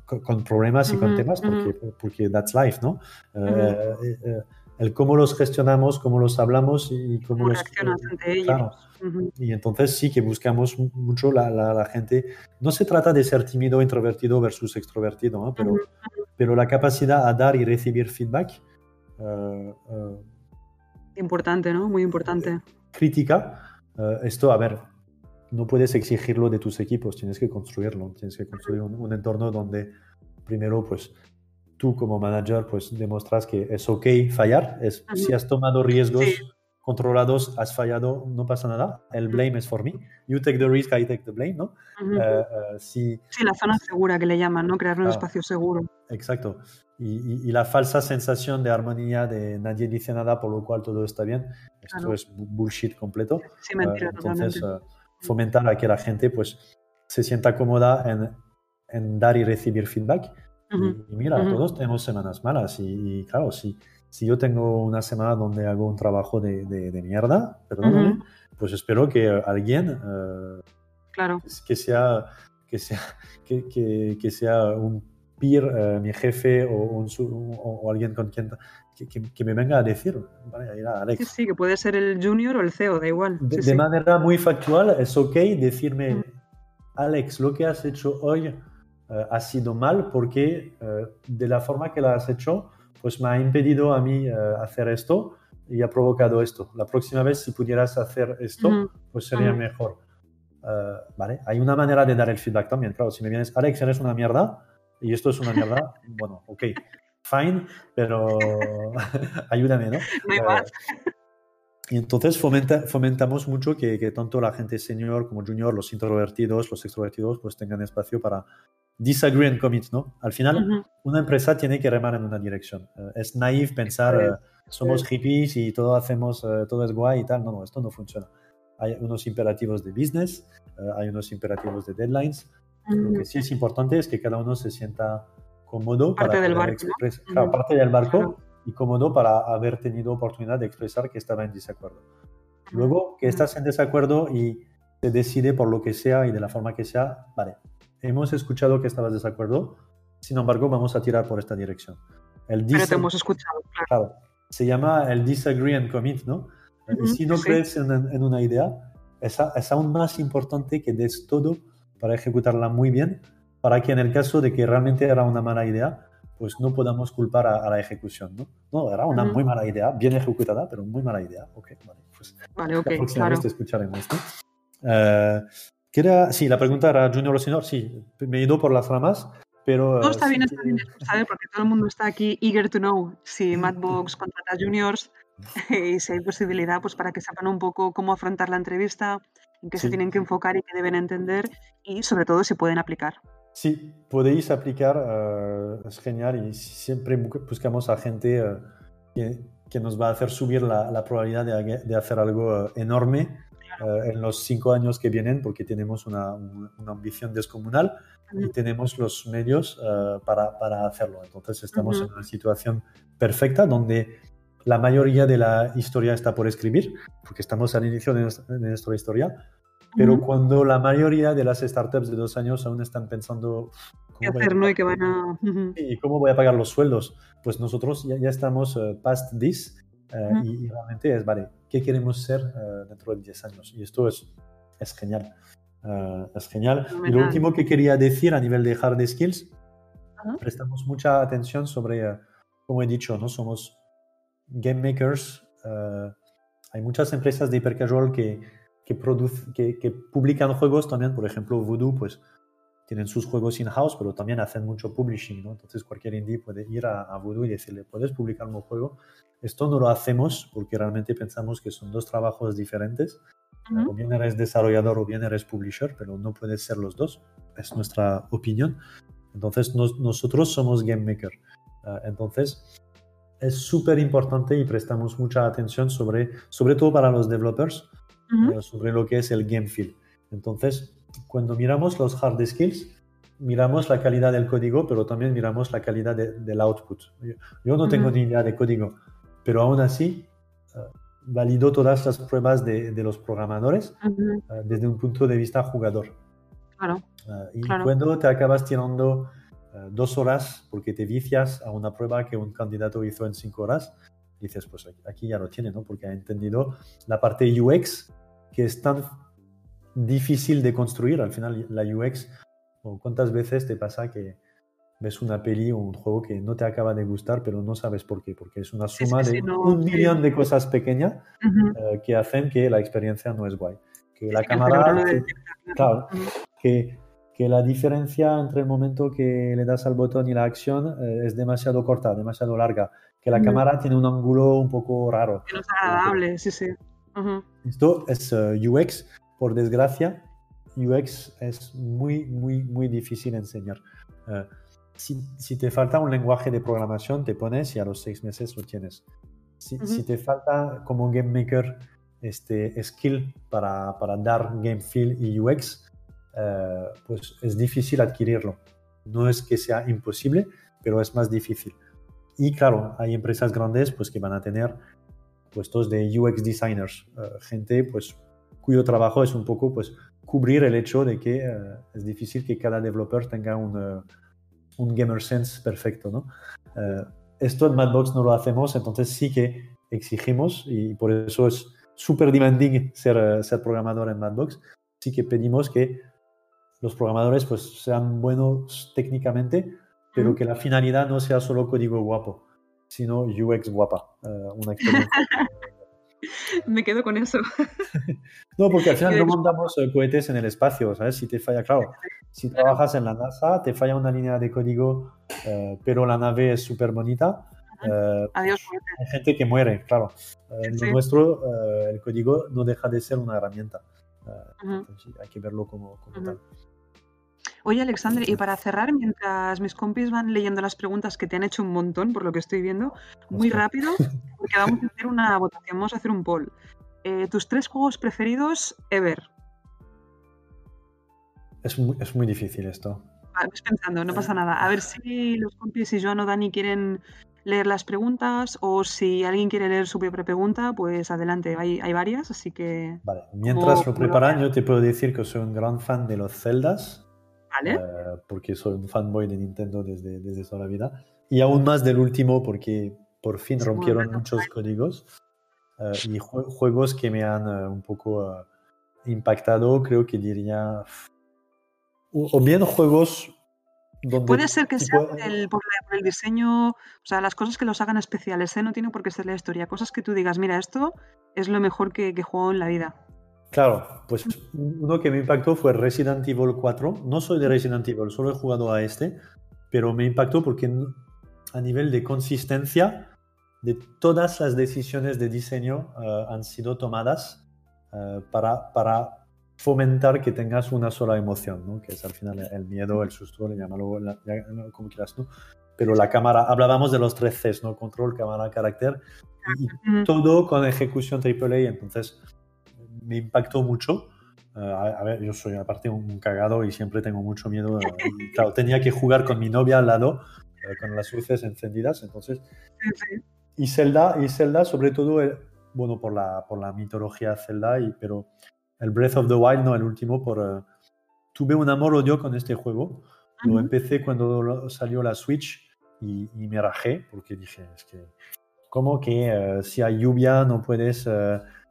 con- con problemas y con Ujú, temas, porque, porque that's life, ¿no? Eh, eh, eh, el cómo los gestionamos, cómo los hablamos y cómo los... claro. Y entonces sí que buscamos mu- mucho la, la- la gente. No se trata de ser tímido, introvertido versus extrovertido, ¿no? pero, pero la capacidad a dar y recibir feedback eh, eh, Importante, ¿no? Muy importante. crítica, eh, esto, a ver, no puedes exigirlo de tus equipos, tienes que construirlo, tienes que construir un, un entorno donde primero, pues, tú como manager, pues, demuestras que es ok fallar, es, si has tomado riesgos Sí. Controlados, has fallado, no pasa nada, el blame es for me, you take the risk, I take the blame, ¿no? Ujú. Eh, eh, si, Sí, la zona segura que le llaman, ¿no? Crear un Claro. espacio seguro. Exacto. Y, y- y la falsa sensación de armonía de nadie dice nada, por lo cual todo está bien, esto Claro. es bu- bullshit completo. Sí, mentira, Eh, entonces, fomentar a que la gente pues, se sienta cómoda en, en dar y recibir feedback. Y- Ujú. Y, mira, Ujú. todos tenemos semanas malas y, y claro, si, si yo tengo una semana donde hago un trabajo de, de- de mierda, perdóname, Ujú. pues espero que alguien eh, Claro. que sea, que sea, que, que- que sea un peer, eh, mi jefe o, un o- o alguien con quien que, que- me venga a decir, vale, mira, Alex, Sí, sí, que puede ser el junior o el CEO, da igual. de, Sí, de sí. manera muy factual, es ok decirme, Mm. Alex, lo que has hecho hoy eh, ha sido mal porque de la forma que lo has hecho, pues me ha impedido a mí eh, hacer esto y ha provocado esto. La próxima vez, si pudieras hacer esto, pues sería mejor. Eh, ¿vale? Hay una manera de dar el feedback también. Claro, si me vienes, Alex, eres una mierda y esto es una mierda, bueno, ok, fine, pero ayúdame, ¿no? Eh, y entonces fomenta- fomentamos mucho que, que tanto la gente senior como junior, los introvertidos, los extrovertidos, pues tengan espacio para, disagree and commit, ¿no? Al final, una empresa tiene que remar en una dirección. Eh, es naive pensar, eh, somos hippies y todo hacemos, eh, todo es guay y tal. No, no, esto no funciona. Hay unos imperativos de business, hay unos imperativos de deadlines. Lo que sí es importante es que cada uno se sienta cómodo parte para del barco, expresar, parte del barco y cómodo para haber tenido oportunidad de expresar que estaba en desacuerdo. Luego, que estás en desacuerdo y se decide por lo que sea y de la forma que sea, vale, hemos escuchado que estabas de desacuerdo, sin embargo, vamos a tirar por esta dirección. El Pero te hemos escuchado, claro. Se llama el disagree and commit, ¿no? y si no crees en, una idea, es, es, aún más importante que des todo para ejecutarla muy bien, para que en el caso de que realmente era una mala idea, pues no podamos culpar a, la ejecución, ¿no? No, era una muy mala idea, bien ejecutada, pero muy mala idea. Ok, vale, pues vale, ok, claro. escucharemos esto. Eh, sí, la pregunta era junior o senior, sí, me he ido por las ramas, pero... No, está bien, está bien, porque todo el mundo está aquí eager to know si Madbox contrata juniors y si hay posibilidad pues para que sepan un poco cómo afrontar la entrevista, en qué se tienen que enfocar y qué deben entender y sobre todo si pueden aplicar. Sí, podéis aplicar, eh, es genial y siempre buscamos a gente eh, que, nos va a hacer subir la, probabilidad de, hacer algo eh, enorme en los cinco años que vienen porque tenemos una, ambición descomunal y tenemos los medios para, para, hacerlo. Entonces estamos en una situación perfecta donde la mayoría de la historia está por escribir, porque estamos al inicio de nuestra historia, pero cuando la mayoría de las startups de dos años aún están pensando... ¿Qué hacer, no? Y que van a... ¿Y cómo voy a pagar los sueldos? Pues nosotros ya, ya estamos uh, past this eh, y, realmente es, vale, ¿qué queremos ser uh, dentro de 10 años? Y esto es, es genial. Uh, es genial. Y lo último que quería decir a nivel de hard skills, prestamos mucha atención sobre, como he dicho, ¿no? somos game makers. hay muchas empresas de hipercasual que que, que, que, publican juegos también, por ejemplo, Voodoo, pues tienen sus juegos in-house, pero también hacen mucho publishing, ¿no? Entonces cualquier indie puede ir a, a, Voodoo y decirle, ¿puedes publicar un juego? Esto no lo hacemos porque realmente pensamos que son dos trabajos diferentes. O bien eres desarrollador o bien eres publisher, pero no puedes ser los dos. Es nuestra opinión. Entonces nosotros somos game maker. Ah, entonces es súper importante y prestamos mucha atención sobre, sobre todo para los developers, eh, sobre lo que es el game feel. Entonces, cuando miramos los hard skills, miramos la calidad del código, pero también miramos la calidad del output. Yo, no tengo ni idea de código, pero aún así uh, valido todas las pruebas de, de los programadores eh, desde un punto de vista jugador. Claro. y cuando te acabas tirando dos horas porque te vicias a una prueba que un candidato hizo en cinco horas, dices, pues aquí ya lo tiene, ¿no? Porque ha entendido la parte UX que es tan difícil de construir. Al final, la UX, ¿cuántas veces te pasa que ves una peli o un juego que no te acaba de gustar, pero no sabes por qué? Porque es una suma de un millón de cosas pequeñas eh, que hacen que la experiencia no es guay. Que la cámara, claro, que, que, la diferencia entre el momento que le das al botón y la acción eh, es demasiado corta, demasiado larga. Que la cámara tiene un ángulo un poco raro. Que no es agradable, sí, sí. Esto es eh, UX, por desgracia, UX es muy, muy, muy difícil enseñar. Eh, si, te falta un lenguaje de programación, te pones y a los seis meses lo tienes. Si, te falta como game maker este skill para, para dar game feel y UX, eh, pues es difícil adquirirlo. No es que sea imposible, pero es más difícil. Y claro, hay empresas grandes pues, que van a tener puestos de UX designers, eh, gente pues cuyo trabajo es un poco pues cubrir el hecho de que eh, es difícil que cada developer tenga un, eh, un gamer sense perfecto, ¿no? esto en Madbox no lo hacemos, entonces sí que exigimos y por eso es súper demanding ser, ser programador en Madbox, sí que pedimos que los programadores pues sean buenos técnicamente, pero que la finalidad no sea solo código guapo sino UX guapa. Eh, una experiencia. Me quedo con eso. no, porque al final no mandamos eh, cohetes en el espacio, ¿sabes? Si te falla, claro, si trabajas en la NASA, te falla una línea de código, eh, pero la nave es súper bonita. Adiós. Hay gente que muere, claro. En lo nuestro, el código no deja de ser una herramienta. hay que verlo como, tal. Oye, Alexander, y para cerrar, mientras mis compis van leyendo las preguntas que te han hecho un montón, por lo que estoy viendo, muy Hostia. rápido, porque vamos a hacer una votación, vamos a hacer un poll. Eh, tus tres juegos preferidos ever. Es muy, es muy difícil esto. Vais pensando, no pasa nada. A ver si los compis, si Joan o Dani quieren leer las preguntas o si alguien quiere leer su propia pregunta, pues adelante, hay, hay varias, así que... Vale, mientras lo preparan, yo te puedo decir que soy un gran fan de los Zeldas, Vale. eh, porque soy un fanboy de Nintendo desde, desde toda la vida, y aún más del último, porque por fin muy rompieron bueno. muchos códigos eh, y jue- juegos que me han eh, un poco impactado, creo que diría, o, bien juegos donde... Puede ser que sea el, por el diseño, o sea, las cosas que los hagan especiales, ¿eh? no tiene por qué ser la historia, cosas que tú digas, mira, esto es lo mejor que, que juego en la vida. Claro, pues uno que me impactó fue Resident Evil 4. No soy de Resident Evil, solo he jugado a este, pero me impactó porque a nivel de consistencia, de todas las decisiones de diseño eh, han sido tomadas eh, para, para fomentar que tengas una sola emoción, ¿no? que es al final el miedo, el susto, le llámalo la- como quieras, ¿no? Pero la cámara, hablábamos de los tres Cs, ¿no? Control, cámara, carácter, y, y todo con ejecución AAA, entonces me impactó mucho. Eh, a, a ver, yo soy aparte un cagado y siempre tengo mucho miedo. y, claro, tenía que jugar con mi novia al lado, eh, con las luces encendidas, entonces... Y Zelda, y Zelda sobre todo, eh, bueno, por la, por la mitología Zelda, y, pero el Breath of the Wild, no, el último, por... eh, tuve un amor-odio con este juego. Lo Ujú. empecé cuando lo- salió la Switch y, y me rajé porque dije, es que, ¿cómo que si hay lluvia no puedes,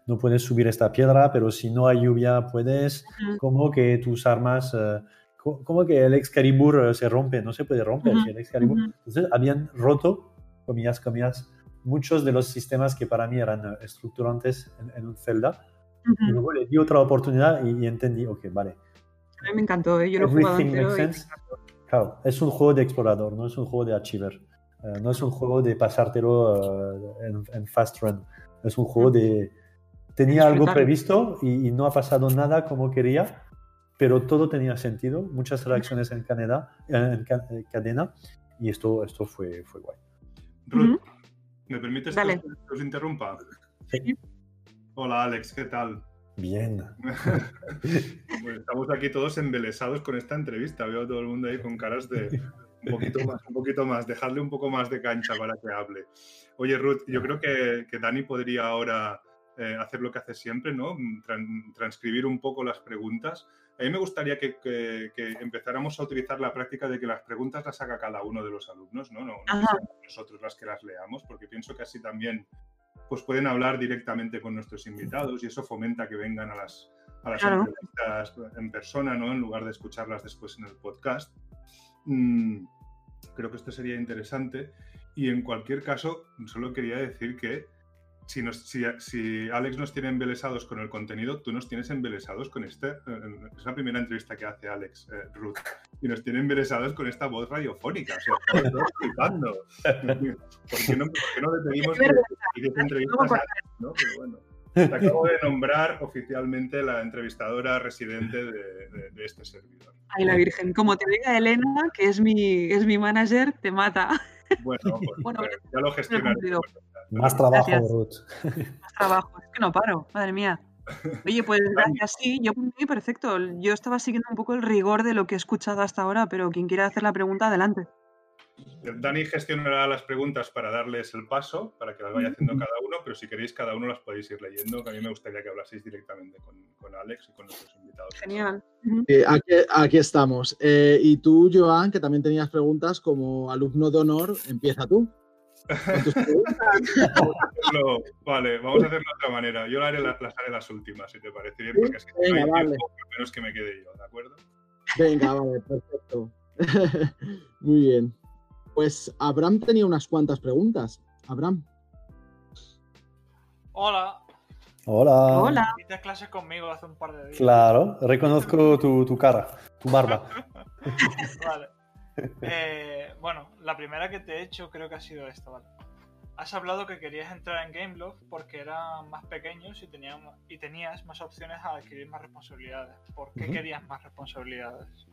no puedes subir esta piedra, pero si no hay lluvia puedes? Ujú. ¿Cómo que tus armas, eh, co- cómo que el Excalibur eh, se rompe? No se puede romper. Ujú, si el Excalibur... ujú. Entonces habían roto, comillas, comillas, muchos de los sistemas que para mí eran eh, estructurantes en, en un Zelda. Y luego le di otra oportunidad y, y entendí, ok, vale, A mí me encantó, ¿eh? yo lo he jugado Everything entero. makes y- sense. Claro, es un juego de explorador, no es un juego de achiever. No es un juego de pasártelo en, en fast run. Es un juego de... Tenía algo previsto y, y no ha pasado nada como quería, pero todo tenía sentido. Muchas reacciones en, cadena, en ca- eh, cadena y esto, esto fue, fue guay. Ruth, ¿me permites Dale. que os, interrumpa? Sí. Hola Alex, ¿qué tal? Bien. Bueno, estamos aquí todos embelesados con esta entrevista. Veo a todo el mundo ahí con caras de un poquito más, un poquito más, dejarle un poco más de cancha para que hable. Oye, Ruth, yo creo que, que Dani podría ahora eh, hacer lo que hace siempre, ¿no? Tran- transcribir un poco las preguntas. A mí me gustaría que, que- que empezáramos a utilizar la práctica de que las preguntas las haga cada uno de los alumnos, ¿no? No, que nosotros las que las leamos, porque pienso que así también pues pueden hablar directamente con nuestros invitados y eso fomenta que vengan a las, a las Claro. entrevistas en persona, ¿no? En lugar de escucharlas después en el podcast. Mm, creo que esto sería interesante. Y en cualquier caso, solo quería decir que si, nos- si, si Alex nos tiene embelesados con el contenido, tú nos tienes embelesados con este. eh, Es la primera entrevista que hace Alex, eh, Ruth, y nos tiene embelesados con esta voz radiofónica. O sea, estamos flipando. ¿Por qué no, por qué no le pedimos que entrevistas a Alex, ¿no? Pero bueno. Te acabo de nombrar oficialmente la entrevistadora residente de, de- de este servidor. Ay, la Virgen. Como te diga Elena, que es mi, es mi manager, te mata. Bueno, pues, Bueno, ya lo gestionaré. Más trabajo, Gracias. Ruth. Más trabajo. Es que no paro, madre mía. Oye, pues gracias, sí, yo por mí perfecto. Yo estaba siguiendo un poco el rigor de lo que he escuchado hasta ahora, pero quien quiera hacer la pregunta, adelante. Dani gestionará las preguntas para darles el paso, para que las vaya haciendo cada uno, pero si queréis cada uno las podéis ir leyendo, que a mí me gustaría que hablaseis directamente con, con Alex y con nuestros invitados. Genial. Eh, aquí, aquí estamos. Eh, y tú, Joan, que también tenías preguntas como alumno de honor, empieza tú. Vale, vamos a hacerlo de otra manera. Yo haré las, las haré las últimas, si te parece bien, porque no hay Venga, vale. tiempo, menos que me quede yo, ¿de acuerdo? Venga, vale, perfecto. Muy bien. Pues Abraham tenía unas cuantas preguntas. Abraham. Hola, Hola. Hola. hiciste clases conmigo hace un par de días. Claro, reconozco tu, tu cara, tu barba. Vale. Eh, bueno, la primera que te he hecho creo que ha sido esta, ¿vale? Has hablado que querías entrar en Gameblog porque eran más pequeños y, tenían, y tenías más opciones a adquirir más responsabilidades. ¿Por qué querías más responsabilidades?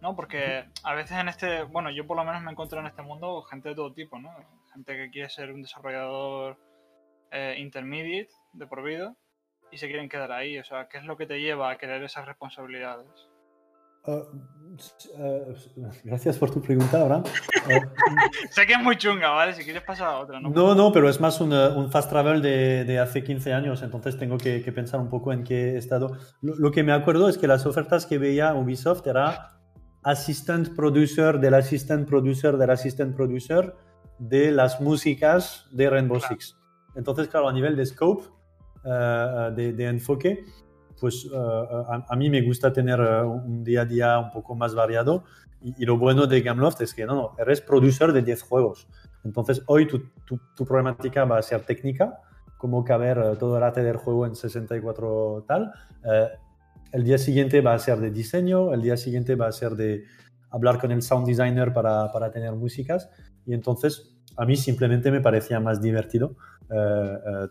¿no? Porque a veces en este, bueno, yo por lo menos me encuentro en este mundo gente de todo tipo, ¿no? Gente que quiere ser un desarrollador eh, intermediate de por vida y se quieren quedar ahí. O sea, ¿qué es lo que te lleva a querer esas responsabilidades? Uh, uh, gracias por tu pregunta, Abraham. Uh, sé que es muy chunga, ¿vale? Si quieres pasar a otra, ¿no? No, no, pero es más un, un fast travel de, de, hace 15 años, entonces tengo que, que, pensar un poco en qué estado. Lo, lo, que me acuerdo es que las ofertas que veía Ubisoft era assistant producer del assistant producer del assistant producer de las músicas de Rainbow claro. Six. Entonces, claro, a nivel de scope, de, de enfoque, pues uh, a, a, mí me gusta tener uh, un día a día un poco más variado y, lo bueno de Gameloft es que no, no, eres producer de 10 juegos. Entonces hoy tu, tu, tu, problemática va a ser técnica, como caber todo el arte del juego en 64 tal. el día siguiente va a ser de diseño, el día siguiente va a ser de hablar con el sound designer para, para tener músicas y entonces a mí simplemente me parecía más divertido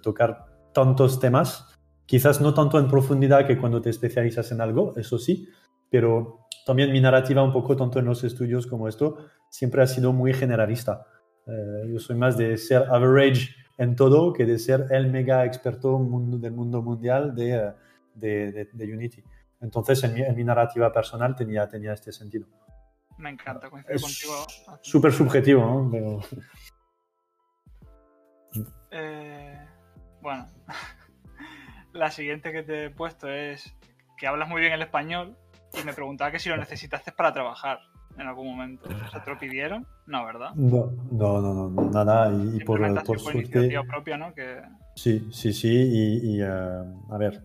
tocar tantos temas Quizás no tanto en profundidad que cuando te especializas en algo, eso sí, pero también mi narrativa un poco, tanto en los estudios como esto, siempre ha sido muy generalista. Eh, yo soy más de ser average en todo que de ser el mega experto mundo, del mundo mundial de, de, de, de Unity. Entonces, en mi, en mi, narrativa personal tenía, tenía este sentido. Me encanta coincidir contigo. Súper subjetivo, ¿no? Pero... Eh, bueno, la siguiente que te he puesto es que hablas muy bien el español y me preguntaba que si lo necesitaste para trabajar en algún momento. ¿Se te lo pidieron? No, ¿verdad? No, no, no, no nada. Y, por, por suerte. propia, ¿no? Que... Sí, sí, sí. Y, y uh, a ver,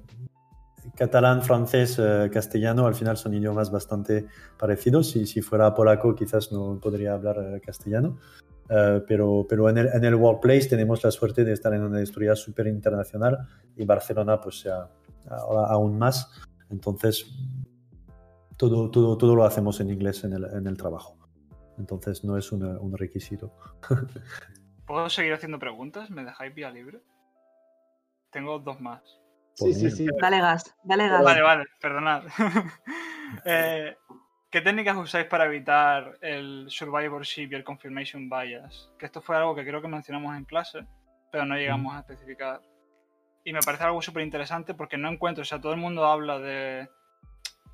catalán, francés, uh, castellano al final son idiomas bastante parecidos. Si, si fuera polaco, quizás no podría hablar uh, castellano. Uh, pero, pero en, el, en el workplace tenemos la suerte de estar en una industria súper internacional y Barcelona pues sea ahora aún más. Entonces, todo, todo, todo lo hacemos en inglés en el, en el trabajo. Entonces, no es una, un requisito. ¿Puedo seguir haciendo preguntas? ¿Me dejáis vía libre? Tengo dos más. Sí, sí, sí. Dale gas, dale gas. Vale, vale, perdonad. eh, ¿Qué técnicas usáis para evitar el survivorship y el confirmation bias? Que esto fue algo que creo que mencionamos en clase, pero no llegamos a especificar. Y me parece algo súper interesante porque no encuentro, o sea, todo el mundo habla de,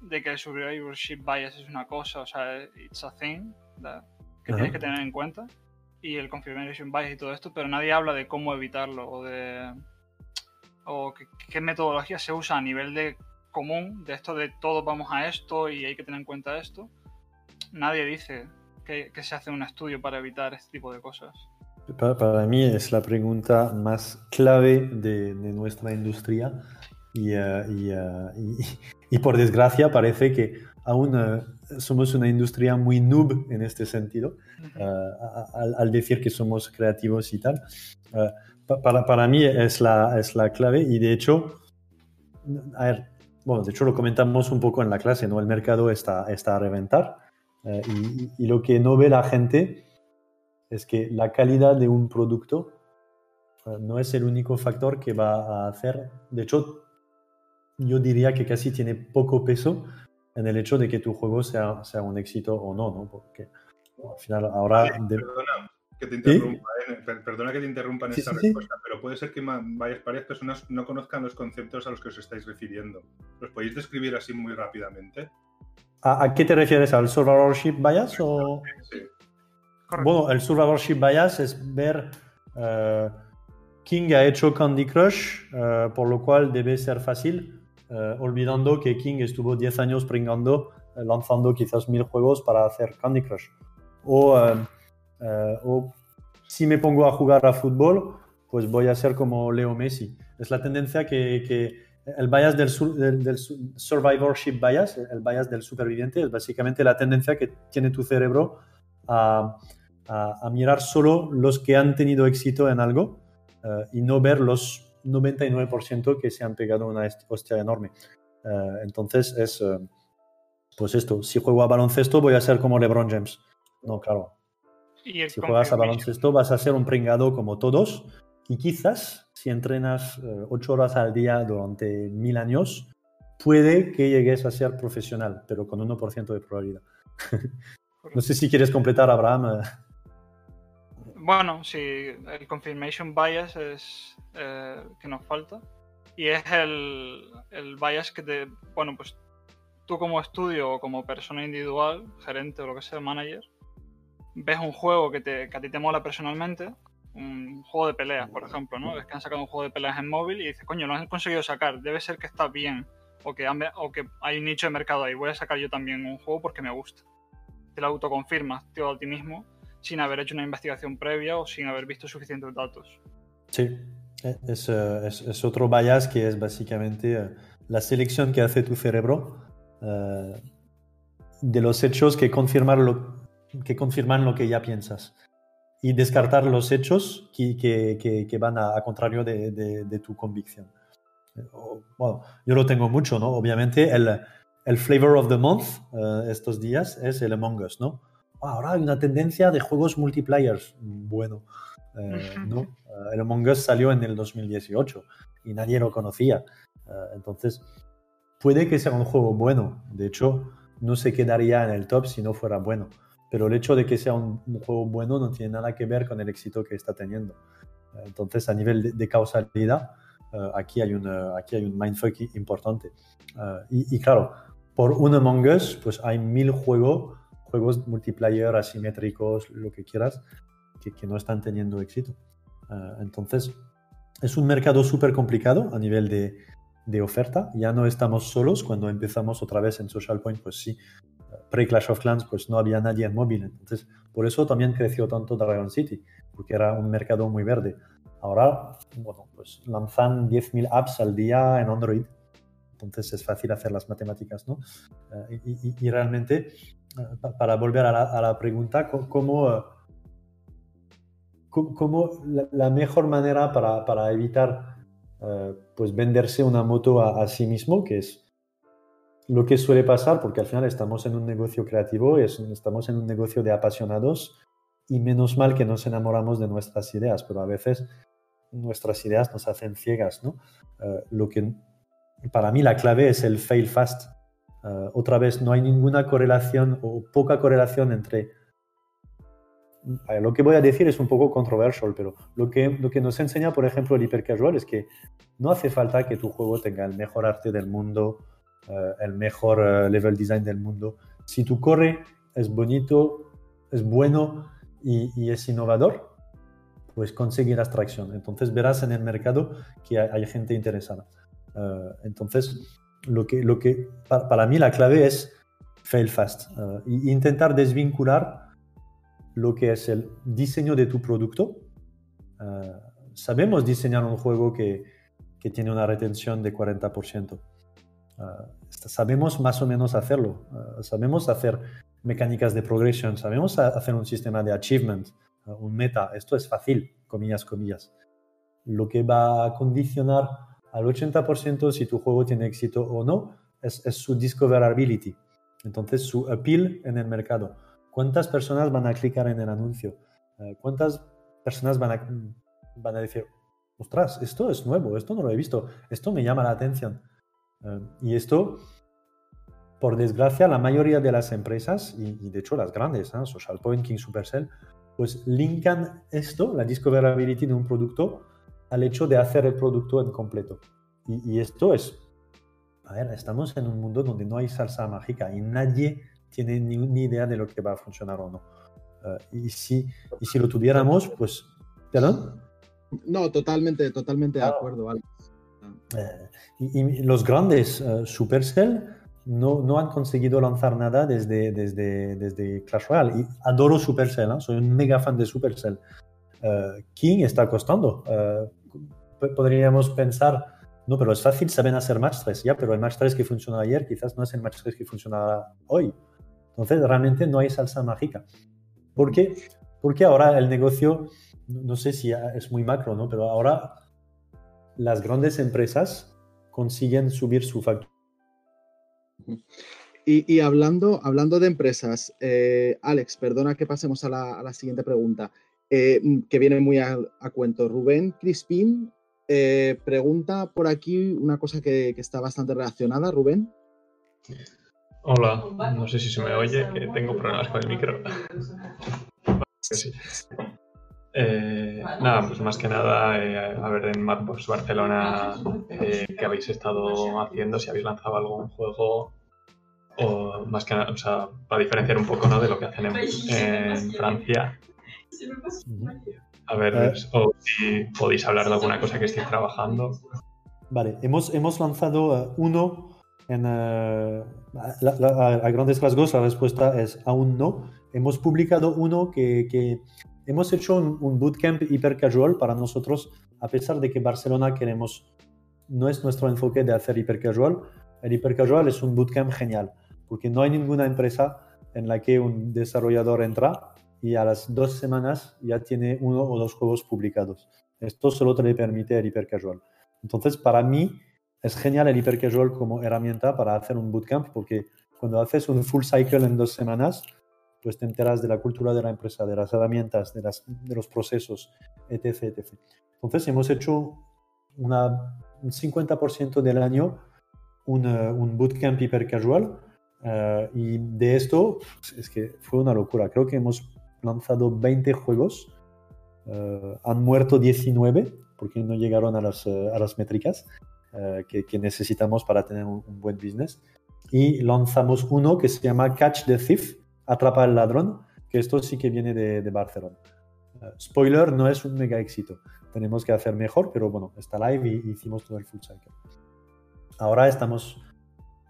de que el survivorship bias es una cosa, o sea, it's a thing that, que tienes que tener en cuenta. Y el confirmation bias y todo esto, pero nadie habla de cómo evitarlo o de. o qué, qué metodología se usa a nivel de común de esto de todos vamos a esto y hay que tener en cuenta esto, nadie dice que, que se hace un estudio para evitar este tipo de cosas. Para, para mí es la pregunta más clave de, de nuestra industria y, uh, y, uh, y, y, por desgracia parece que aún uh, somos una industria muy noob en este sentido, al, al, decir que somos creativos y tal. para, para mí es la, es la clave y de hecho, a ver, bueno, de hecho lo comentamos un poco en la clase, ¿no? El mercado está, está a reventar eh, y, y, lo que no ve la gente es que la calidad de un producto eh, no es el único factor que va a hacer. De hecho, yo diría que casi tiene poco peso en el hecho de que tu juego sea, sea un éxito o no, ¿no? Porque al final ahora... Sí, de... Perdona, que te interrumpa, ¿Sí? eh? perdona que te interrumpa en sí, esta sí, respuesta, pero puede ser que varias, varias personas no conozcan los conceptos a los que os estáis refiriendo. ¿Los podéis describir así muy rápidamente? ¿A, a qué te refieres? ¿Al survivorship bias? O... Sí. Bueno, el survivorship bias es ver uh, King ha hecho Candy Crush, uh, por lo cual debe ser fácil, uh, olvidando que King estuvo 10 años pringando, lanzando quizás mil juegos para hacer Candy Crush. O Uh, o si me pongo a jugar a fútbol, pues voy a ser como Leo Messi. Es la tendencia que, que el bias del, del, del, survivorship bias, el bias del superviviente, es básicamente la tendencia que tiene tu cerebro a, a, a mirar solo los que han tenido éxito en algo uh, y no ver los 99% que se han pegado una hostia enorme. Uh, entonces es, pues esto, si juego a baloncesto voy a ser como LeBron James. No, claro, si juegas a baloncesto vas a ser un pringado como todos y quizás si entrenas eh, ocho horas al día durante mil años, puede que llegues a ser profesional, pero con 1% de probabilidad. no sé si quieres completar, Abraham. Bueno, sí, el confirmation bias es eh, que nos falta. Y es el, el bias que te. Bueno, pues tú como estudio o como persona individual, gerente o lo que sea, manager, ves un juego que, te, que a ti te mola personalmente, un juego de peleas, por ejemplo, ¿no? Ves que han sacado un juego de peleas en móvil y dices, coño, lo han conseguido sacar, debe ser que está bien o que, o que hay un nicho de mercado ahí, voy a sacar yo también un juego porque me gusta. Te lo autoconfirmas, tío, a ti mismo, sin haber hecho una investigación previa o sin haber visto suficientes datos. Sí, e, es, eh, es, es otro bias que es básicamente eh, la selección que hace tu cerebro eh, de los hechos que confirman lo, que confirman lo que ya piensas y descartar los hechos que, que, que van a, contrario de, de, tu convicción. Bueno, yo lo tengo mucho, ¿no? Obviamente el, el flavor of the month uh, estos días es el Among Us, ¿no? Ah, ahora hay una tendencia de juegos multiplayers. Bueno, eh, no. Uh, el Among Us salió en el 2018 y nadie lo conocía. Uh, entonces, puede que sea un juego bueno. De hecho, no se quedaría en el top si no fuera bueno. Pero el hecho de que sea un, juego bueno no tiene nada que ver con el éxito que está teniendo. Entonces, a nivel de, causalidad, eh, aquí, hay un, aquí hay un mindfuck importante. Eh, y, y, claro, por un Among Us, pues hay mil juegos, juegos multiplayer, asimétricos, lo que quieras, que, que no están teniendo éxito. Eh, entonces, es un mercado súper complicado a nivel de, de oferta. Ya no estamos solos. Cuando empezamos otra vez en Social Point, pues sí, pre-Clash of Clans, pues no había nadie en móvil. Entonces, por eso también creció tanto Dragon City, porque era un mercado muy verde. Ahora, bueno, pues lanzan 10.000 apps al día en Android. Entonces es fácil hacer las matemáticas, ¿no? Eh, y, realmente, eh, para volver a la, pregunta, ¿cómo, cómo la, mejor manera para, para evitar eh, pues venderse una moto a sí mismo, que es lo que suele pasar, porque al final estamos en un negocio creativo, estamos en un negocio de apasionados y menos mal que nos enamoramos de nuestras ideas, pero a veces nuestras ideas nos hacen ciegas, ¿no? Eh, lo que para mí la clave es el fail fast. Eh, otra vez, no hay ninguna correlación o poca correlación entre... lo que voy a decir es un poco controversial, pero lo que, lo que nos enseña, por ejemplo, el hipercasual es que no hace falta que tu juego tenga el mejor arte del mundo, el mejor eh, level design del mundo. Si tu corre es bonito, es bueno y, es innovador, pues conseguirás tracción. Entonces verás en el mercado que hay, gente interesada. Eh, entonces, lo que, lo que para, mí la clave es fail fast e intentar desvincular lo que es el diseño de tu producto. sabemos diseñar un juego que tiene una retención de 40%. Ah, sabemos más o menos hacerlo. Ah, sabemos hacer mecánicas de progresión, sabemos hacer un sistema de achievement, ah, un meta. Esto es fácil, comillas, comillas. Lo que va a condicionar al 80% si tu juego tiene éxito o no es, su discoverability. Entonces, su appeal en el mercado. ¿Cuántas personas van a clicar en el anuncio? ¿Cuántas personas van a, van a decir, ostras, esto es nuevo, esto no lo he visto, esto me llama la atención? Eh, y esto, por desgracia, la mayoría de las empresas, y, de hecho las grandes, ¿eh? Social Point, King Supercell, pues linkan esto, la discoverability de un producto, al hecho de hacer el producto en completo. Y, esto es, a ver, estamos en un mundo donde no hay salsa mágica y nadie tiene ni, idea de lo que va a funcionar o no. Eh, y, si, y si lo tuviéramos, pues... ¿Perdón? No, totalmente, totalmente de acuerdo, Alex. Eh, y, los grandes uh, Supercell no, han conseguido lanzar nada desde, desde, desde Clash Royale. Y adoro Supercell, ¿eh? soy un mega fan de Supercell. King está costando. podríamos pensar, no, pero es fácil, saben hacer match 3, ya, pero el match 3 que funcionó ayer quizás no es el match 3 que funcionará hoy. Entonces, realmente no hay salsa mágica. ¿Por qué? Porque ahora el negocio, no sé si es muy macro, ¿no? Pero ahora las grandes empresas consiguen subir su factura. Y, hablando, hablando de empresas, eh, Alex, perdona que pasemos a la, siguiente pregunta, eh, que viene muy a, cuento. Rubén Crispín eh, pregunta por aquí una cosa que, está bastante relacionada, Rubén. Hola, no sé si se me oye, que tengo problemas con el micro. sí. Eh, nada, pues más que nada, eh, a ver en Madbox Barcelona eh, qué habéis estado haciendo, si habéis lanzado algún juego, o más que nada, o sea, para diferenciar un poco ¿no? de lo que hacen en, Francia. A ver, o si podéis hablar de alguna cosa que estéis trabajando. Vale, hemos, hemos lanzado uno en, eh, a grandes rasgos la respuesta es aún no. Hemos publicado uno que, que hemos hecho un, bootcamp hiper casual para nosotros, a pesar de que Barcelona queremos, no es nuestro enfoque de hacer hiper casual. El hiper casual es un bootcamp genial, porque no hay ninguna empresa en la que un desarrollador entra y a las dos semanas ya tiene uno o dos juegos publicados. Esto solo te le permite el hiper casual. Entonces, para mí, es genial el hipercasual como herramienta para hacer un bootcamp porque cuando haces un full cycle en dos semanas, pues te enteras de la cultura de la empresa, de las herramientas, de, las, de los procesos, etc, etc. Entonces hemos hecho una, un 50% del año un, uh, un bootcamp hipercasual uh, y de esto es que fue una locura. Creo que hemos lanzado 20 juegos, uh, han muerto 19 porque no llegaron a las, a las métricas eh, que, necesitamos para tener un, buen business. Y lanzamos uno que se llama Catch the Thief, Atrapa al ladrón, que esto sí que viene de, Barcelona. Eh, spoiler, no es un mega éxito. Tenemos que hacer mejor, pero bueno, está live y, hicimos todo el full cycle. Ahora estamos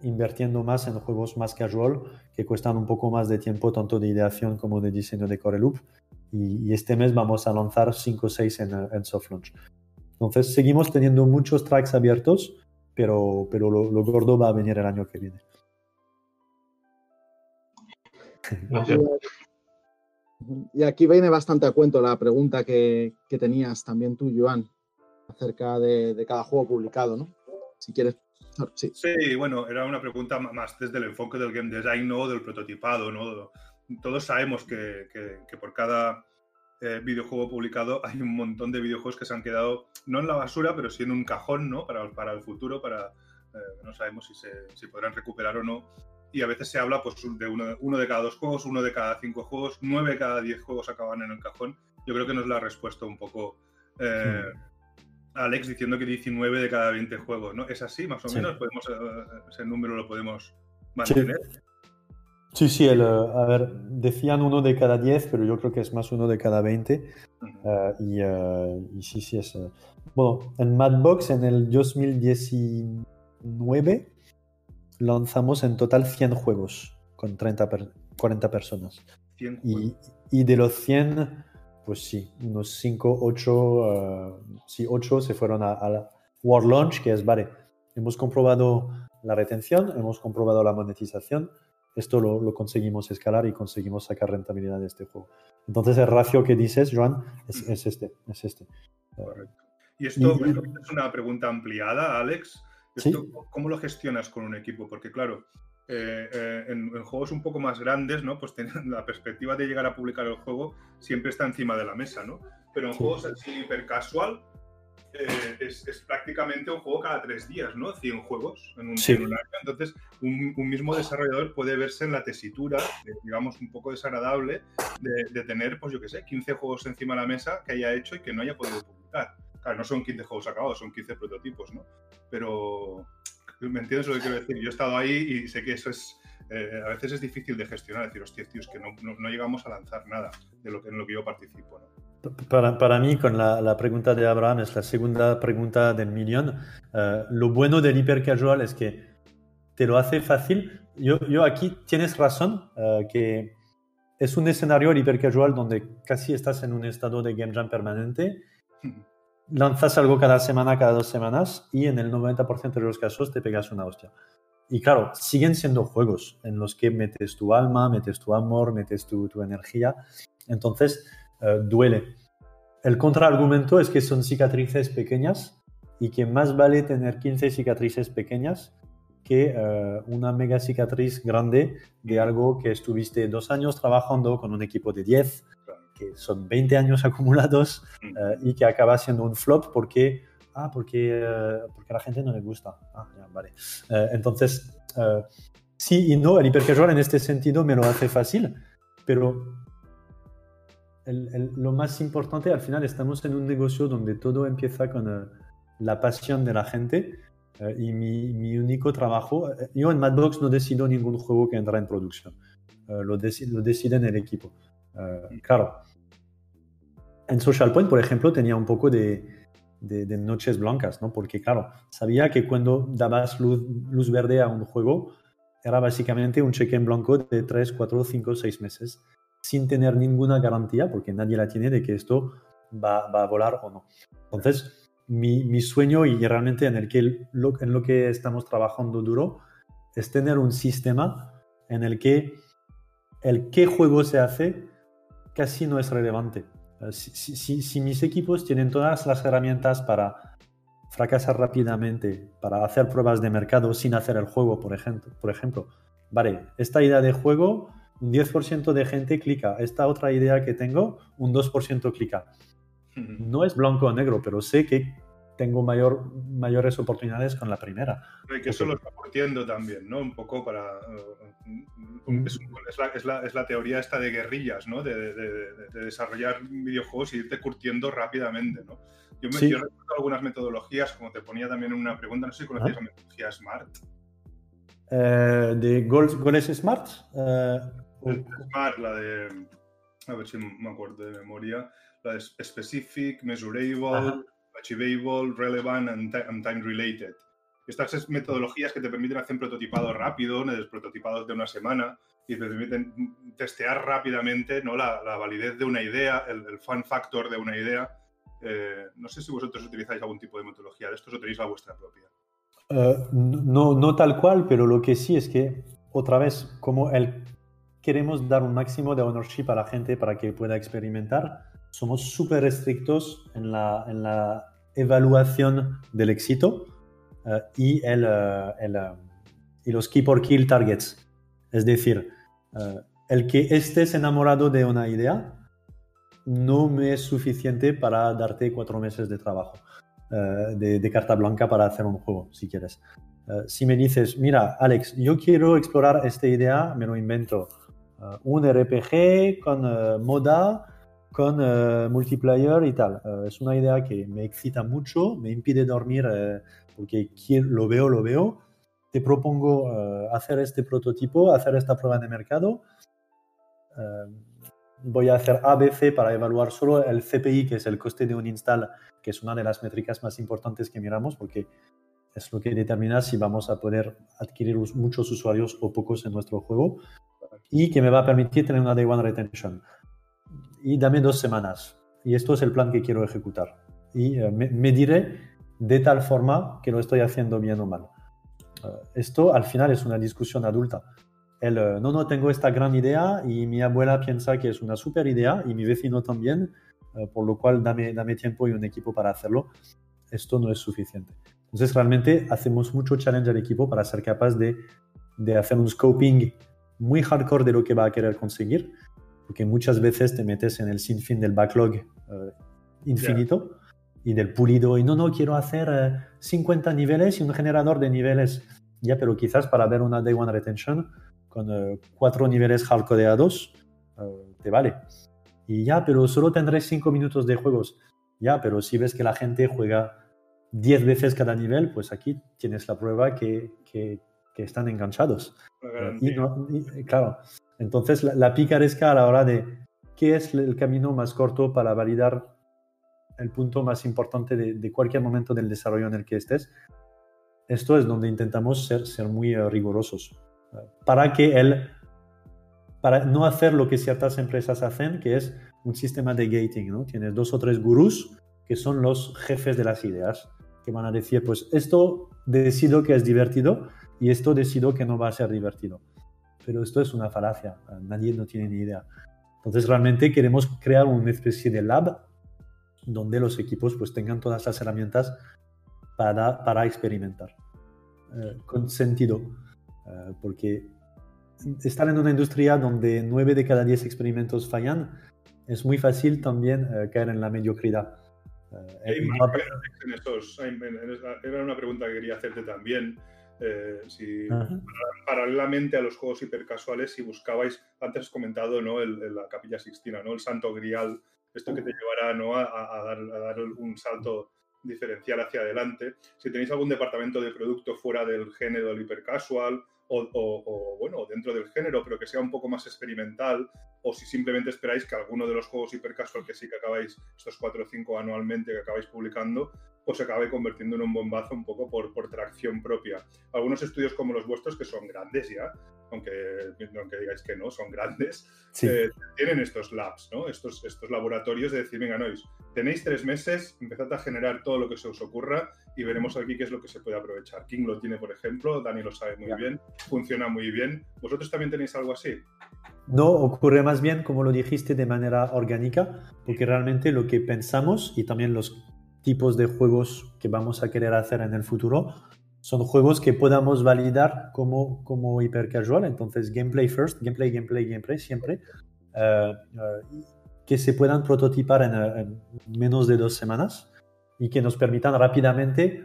invirtiendo más en juegos más casual que cuestan un poco más de tiempo, tanto de ideación como de diseño de Core Loop. Y, este mes vamos a lanzar 5 o 6 en, en soft launch. Entonces seguimos teniendo muchos tracks abiertos, pero, pero lo, gordo va a venir el año que viene. Y aquí viene bastante a cuento la pregunta que, tenías también tú, Joan, acerca de, cada juego publicado, ¿no? Si quieres. Sí. sí, bueno, era una pregunta más desde el enfoque del game design, no del prototipado, ¿no? Todos sabemos que por cada eh, videojuego publicado, hay un montón de videojuegos que se han quedado, no en la basura, pero sí en un cajón, ¿no? Para, para el futuro, para... Eh, no sabemos si, se, si podrán recuperar o no. Y a veces se habla pues, de uno, uno, de cada dos juegos, uno de cada cinco juegos, nueve de cada diez juegos acaban en el cajón. Yo creo que nos la ha respuesto un poco eh, Alex diciendo que 19 de cada 20 juegos, ¿no? ¿Es así, más o menos? ¿Podemos, ¿Ese número lo podemos mantener? Sí, sí, el, a ver, decían uno de cada diez, pero yo creo que es más uno de cada veinte. Eh, eh, y, sí, sí, es. Eh, bueno, en Madbox en el 2019 lanzamos en total 100 juegos con 30 40 personas. y, y, de los 100, pues sí, unos 5, 8, sí, 8 se fueron a, a la World Launch, que es, vale, hemos comprobado la retención, hemos comprobado la monetización esto lo, conseguimos escalar y conseguimos sacar rentabilidad de este juego. Entonces el ratio que dices, Joan, es, este, es este. Correcto. Y esto es una pregunta ampliada, Alex. ¿Cómo lo gestionas con un equipo? Porque claro, eh, eh, en, juegos un poco más grandes, ¿no? Pues la perspectiva de llegar a publicar el juego siempre está encima de la mesa, ¿no? Pero en juegos así hiper casual, eh, es, prácticamente un juego cada tres días, ¿no? 100 juegos en un, año. Entonces, un, mismo desarrollador puede verse en la tesitura, digamos, un poco desagradable de, tener, pues yo qué sé, 15 juegos encima de la mesa que haya hecho y que no haya podido publicar. Claro, no son 15 juegos acabados, son 15 prototipos, ¿no? Pero, ¿me entiendes lo que quiero decir? Yo he estado ahí y sé que eso es... Eh, a veces es difícil de gestionar, decir, hostia, tío, es que no, no, llegamos a lanzar nada de lo que, en lo que yo participo, ¿no? Para, para, mí, con la, la, pregunta de Abraham, es la segunda pregunta del millón. Uh, lo bueno del hipercasual es que te lo hace fácil. Yo, yo aquí tienes razón, uh, que es un escenario el hipercasual donde casi estás en un estado de game jam permanente. Lanzas algo cada semana, cada dos semanas, y en el 90% de los casos te pegas una hostia. Y claro, siguen siendo juegos en los que metes tu alma, metes tu amor, metes tu, tu energía. Entonces, eh, duele. El contraargumento es que son cicatrices pequeñas y que más vale tener 15 cicatrices pequeñas que eh, una mega cicatriz grande de algo que estuviste dos años trabajando con un equipo de 10, que son 20 años acumulados eh, y que acaba siendo un flop porque, ah, porque, porque a la gente no le gusta. Ah, vale. entonces, sí y no, el hipercasual en este sentido me lo hace fácil, pero lo más importante, al final estamos en un negocio donde todo empieza con la pasión de la gente y mi, único trabajo, yo en Madbox no decido ningún juego que entra en producción, lo, lo deciden el equipo. claro, en Social Point, por ejemplo, tenía un poco de, noches blancas, ¿no? Porque claro, sabía que cuando dabas luz, verde a un juego, era básicamente un cheque en blanco de 3, 4, 5, 6 meses sin tener ninguna garantía, porque nadie la tiene de que esto va, a volar o no. Entonces, mi, mi, sueño y realmente en, el que, lo, en lo que estamos trabajando duro es tener un sistema en el que el qué juego se hace casi no es relevante. Eh, si, si, si, mis equipos tienen todas las herramientas para fracasar rápidamente, para hacer pruebas de mercado sin hacer el juego, por ejemplo, por ejemplo vale, esta idea de juego un 10% de gente clica. Esta otra idea que tengo, un 2% clica. No es blanco o negro, pero sé que tengo mayor, mayores oportunidades con la primera. Y que eso lo está partiendo también, ¿no? Un poco para... Mm. Es, la, teoría esta de guerrillas, ¿no? De, desarrollar videojuegos y irte curtiendo rápidamente, ¿no? Yo, me, recuerdo algunas metodologías, como te ponía también en una pregunta, no sé si conocéis la metodología SMART. Eh, ¿De goals, Smart? Eh, Smart, la de. A ver si me acuerdo de memoria. La de Specific, Measurable, Achievable, Relevant and, Time Related. Estas metodologías que te permiten hacer prototipado rápido, prototipados de una semana, y te permiten testear rápidamente ¿no? la, validez de una idea, el, fun factor de una idea. Eh, no sé si vosotros utilizáis algún tipo de metodología de estos o tenéis la vuestra propia. Eh, no, no tal cual, pero lo que sí es que, otra vez, como el queremos dar un máximo de ownership a la gente para que pueda experimentar. Somos súper estrictos en la, en la, evaluación del éxito eh, y, el, eh, el, eh, y los key por kill targets. Es decir, el que estés enamorado de una idea no me es suficiente para darte cuatro meses de trabajo, de, de, carta blanca para hacer un juego, si quieres. si me dices, mira, Alex, yo quiero explorar esta idea, me lo invento un RPG con moda, con eh, multiplayer y tal. es una idea que me excita mucho, me impide dormir porque lo veo, lo veo. Te propongo hacer este prototipo, hacer esta prueba de mercado. voy a hacer ABC para evaluar solo el CPI, que es el coste de un install, que es una de las métricas más importantes que miramos, porque es lo que determina si vamos a poder adquirir muchos usuarios o pocos en nuestro juego y que me va a permitir tener una day one retention. Y dame dos semanas. Y esto es el plan que quiero ejecutar. Y eh, me, diré de tal forma que lo estoy haciendo bien o mal. Eh, esto al final es una discusión adulta. El, eh, no, no, tengo esta gran idea y mi abuela piensa que es una super idea y mi vecino también, por lo cual dame, dame tiempo y un equipo para hacerlo. Esto no es suficiente. Entonces realmente hacemos mucho challenge al equipo para ser capaz de, de hacer un scoping muy hardcore de lo que va a querer conseguir, porque muchas veces te metes en el sinfín del backlog eh, infinito y del pulido, y no, no, quiero hacer 50 eh, niveles y un generador de niveles. Ya, pero quizás para ver una Day One Retention con eh, cuatro niveles hardcodeados, te vale. Y ya, pero solo tendré 5 minutos de juegos. Ya, pero si ves que la gente juega 10 veces cada nivel, pues aquí tienes la prueba que, que, que están enganchados. Y, claro, entonces la, picaresca a la hora de qué es el camino más corto para validar el punto más importante de, cualquier momento del desarrollo en el que estés, esto es donde intentamos ser, ser muy eh, rigurosos. Para que él, para no hacer lo que ciertas empresas hacen, que es un sistema de gating, ¿no? Tienes dos o tres gurús que son los jefes de las ideas, que van a decir, pues esto decido que es divertido, y esto decido que no va a ser divertido. Pero esto es una falacia, nadie no tiene ni idea. Entonces realmente queremos crear una especie de lab donde los equipos pues tengan todas las herramientas para, para experimentar eh, con sentido. Eh, porque estar en una industria donde 9 de cada 10 experimentos fallan, es muy fácil también eh, caer en la mediocridad. era una pregunta que quería hacerte también Eh, si, paralelamente a los juegos hipercasuales, si buscabais, antes has comentado ¿no? El, la Capilla Sixtina, ¿no? el Santo Grial, esto que te llevará ¿no? a, dar, a, dar, un salto diferencial hacia adelante. Si tenéis algún departamento de producto fuera del género del hipercasual o, bueno, dentro del género, pero que sea un poco más experimental, o si simplemente esperáis que alguno de los juegos hipercasual que sí que acabáis, estos 4 o 5 anualmente que acabáis publicando, os acabe convirtiendo en un bombazo un poco por, por tracción propia. Algunos estudios como los vuestros, que son grandes ya, aunque, aunque digáis que no, son grandes, eh, tienen estos labs, ¿no? estos, estos laboratorios de decir, venga, nois, tenéis tres meses, empezad a generar todo lo que se os ocurra y veremos aquí qué es lo que se puede aprovechar. King lo tiene, por ejemplo, Dani lo sabe muy bien, funciona muy bien. ¿Vosotros también tenéis algo así? No, ocurre más bien, como lo dijiste, de manera orgánica, porque realmente lo que pensamos y también los tipos de juegos que vamos a querer hacer en el futuro son juegos que podamos validar como, como hiper casual, entonces gameplay first, gameplay, gameplay, gameplay siempre, eh, eh, que se puedan prototipar en, en menos de dos semanas y que nos permitan rápidamente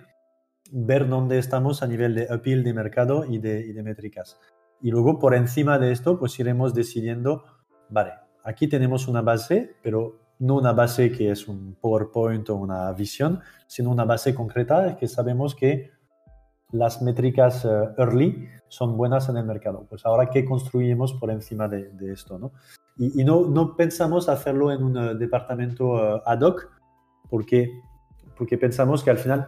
ver dónde estamos a nivel de appeal de mercado y de, métricas. Y luego por encima de esto, pues iremos decidiendo, vale, aquí tenemos una base, pero no una base que es un PowerPoint o una visión, sino una base concreta que sabemos que las métricas eh, early son buenas en el mercado. Pues ahora, ¿qué construimos por encima de, esto? ¿no? Y, no, no, pensamos hacerlo en un eh, departamento eh, ad hoc, porque porque pensamos que al final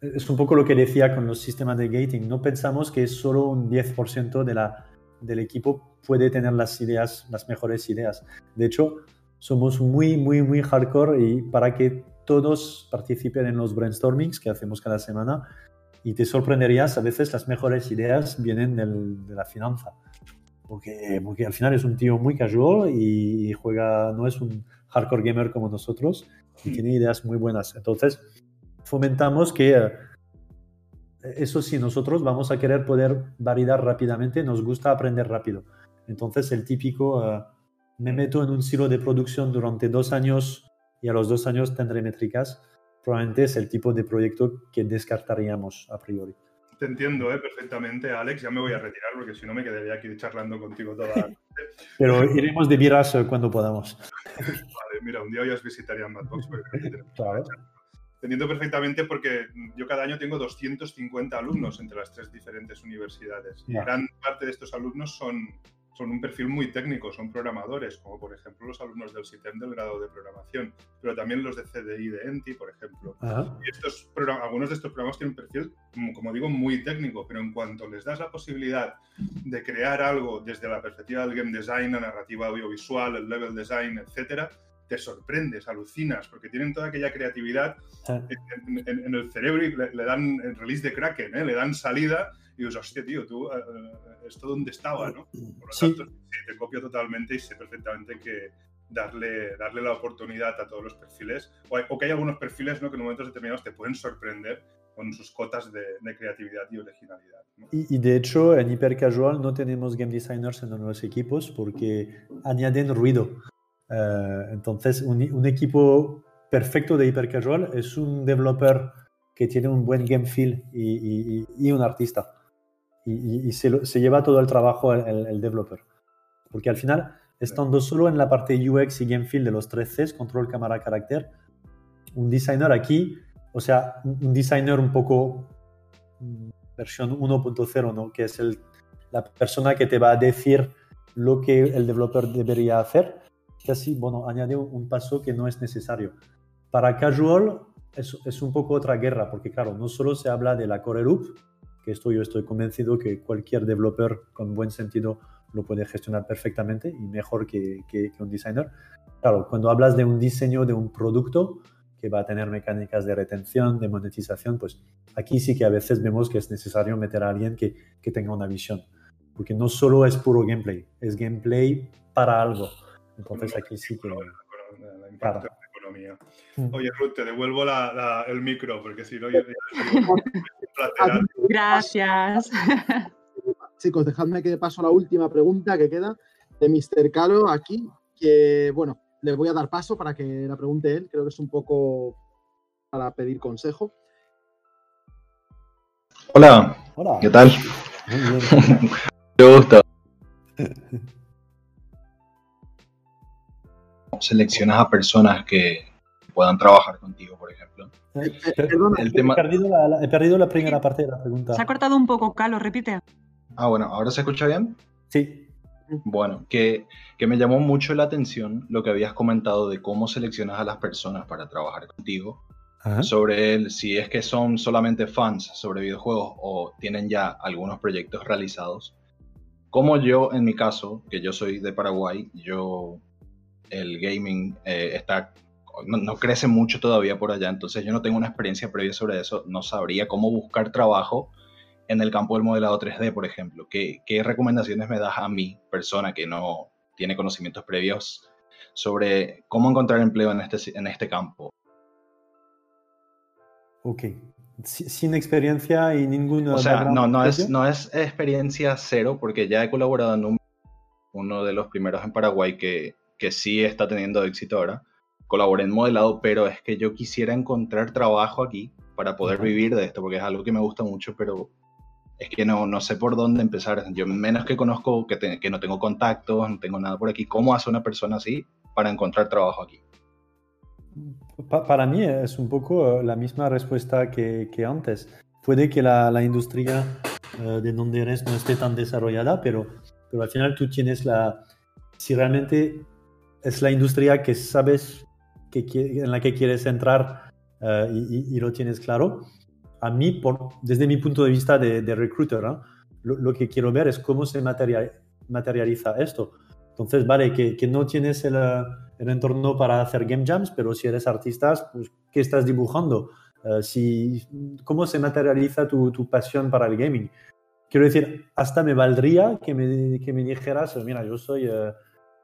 es un poco lo que decía con los sistemas de gating, no pensamos que solo un 10% de la, del equipo puede tener las ideas, las mejores ideas. De hecho, somos muy, muy, muy hardcore y para que todos participen en los brainstormings que hacemos cada semana y te sorprenderías, a veces las mejores ideas vienen de la finanza. Porque, porque al final es un tío muy casual y juega, no es un hardcore gamer como nosotros, y tiene ideas muy buenas. Entonces, fomentamos que, eh, eso sí, nosotros vamos a querer poder validar rápidamente, nos gusta aprender rápido. Entonces, el típico, eh, me meto en un silo de producción durante dos años y a los dos años tendré métricas, probablemente es el tipo de proyecto que descartaríamos a priori. Te entiendo ¿eh? perfectamente, Alex. Ya me voy a retirar porque si no me quedaría aquí charlando contigo toda la noche. Pero iremos de viras cuando podamos. Vale, mira, un día hoy os visitaría en Madbox. Claro. Te entiendo perfectamente porque yo cada año tengo 250 alumnos entre las tres diferentes universidades. Y gran parte de estos alumnos son son un perfil muy técnico, son programadores, como por ejemplo los alumnos del SITEM del grado de programación, pero también los de CDI de ENTI, por ejemplo. Y estos, algunos de estos programas tienen un perfil, como digo, muy técnico, pero en cuanto les das la posibilidad de crear algo desde la perspectiva del game design, la narrativa audiovisual, el level design, etcétera, te sorprendes, alucinas, porque tienen toda aquella creatividad en, el cerebro y le, dan el release de Kraken, ¿eh? le dan salida y dices, hostia, tío, tú, eh, esto dónde estaba, ¿no? Por lo tanto, te copio totalmente y sé perfectamente que darle, darle la oportunidad a todos los perfiles, o, que hay algunos perfiles ¿no? que en momentos determinados te pueden sorprender con sus cotas de, creatividad y originalidad. Y, de hecho, en Hypercasual no tenemos game designers en los equipos porque añaden ruido. Eh, entonces, un, equipo perfecto de Hypercasual es un developer que tiene un buen game feel y, y un artista y, se, lleva todo el trabajo el, developer. Porque al final, estando solo en la parte UX y Game Feel de los 3 Cs, control, cámara, carácter, un designer aquí, o sea, un designer un poco mm, versión 1.0, ¿no? que es el, la persona que te va a decir lo que el developer debería hacer, casi, bueno, añade un paso que no es necesario. Para casual es, es un poco otra guerra, porque claro, no solo se habla de la core loop, esto yo estoy convencido que cualquier developer con buen sentido lo puede gestionar perfectamente y mejor que, que, un designer. Claro, cuando hablas de un diseño de un producto que va a tener mecánicas de retención, de monetización, pues aquí sí que a veces vemos que es necesario meter a alguien que, que tenga una visión, porque no solo es puro gameplay, es gameplay para algo. Entonces aquí sí que... Mm. Oye, Ruth, te devuelvo el micro, porque si no, yo... Gracias. Chicos, dejadme que paso a la última pregunta que queda de Mr. Calo aquí, que, bueno, le voy a dar paso para que la pregunte él, creo que es un poco para pedir consejo. Hola, Hola. ¿Qué tal? Muy bien. Mucho gusto. Seleccionas a personas que puedan trabajar contigo, por ejemplo. Eh, perdona, El He tema. perdido la, la- he perdido la primera parte de la pregunta. Se ha cortado un poco, Calo, repite. Ah, bueno, ¿ahora se escucha bien? Sí. Bueno, que, que me llamó mucho la atención lo que habías comentado de cómo seleccionas a las personas para trabajar contigo. Ajá. sobre el, si es que son solamente fans sobre videojuegos o tienen ya algunos proyectos realizados. Como yo, en mi caso, que yo soy de Paraguay, yo, el gaming eh, está, no, no crece mucho todavía por allá, entonces yo no tengo una experiencia previa sobre eso, no sabría cómo buscar trabajo en el campo del modelado 3D, por ejemplo. ¿Qué, qué recomendaciones me das a mí, persona que no tiene conocimientos previos, sobre cómo encontrar empleo en este, en este campo? Ok. Si- Sin experiencia y ningún. O sea, no, no, es, no es experiencia cero, porque ya he colaborado en un- uno de los primeros en Paraguay que, que sí está teniendo éxito ahora. Colaboré en modelado, pero es que yo quisiera encontrar trabajo aquí para poder vivir de esto, porque es algo que me gusta mucho, pero es que no, no sé por dónde empezar. Yo menos que conozco, que, te- que no tengo contactos, no tengo nada por aquí. ¿Cómo hace una persona así para encontrar trabajo aquí? Pa- para mí es un poco eh, la misma respuesta que, que antes. Puede que la, la industria eh, de donde eres no esté tan desarrollada, pero, pero al final tú tienes la... Si realmente es la industria que sabes que, en la que quieres entrar eh, y, y- lo tienes claro, a mí, por, desde mi punto de vista de, de recruiter, lo, lo que quiero ver es cómo se material- materializa esto. Entonces, vale, que, que no tienes el, eh, el entorno para hacer game jams, pero si eres artista, pues, ¿qué estás dibujando? Eh, si, ¿Cómo se materializa tu, tu pasión para el gaming? Quiero decir, hasta me valdría que me, que me dijeras, mira, yo soy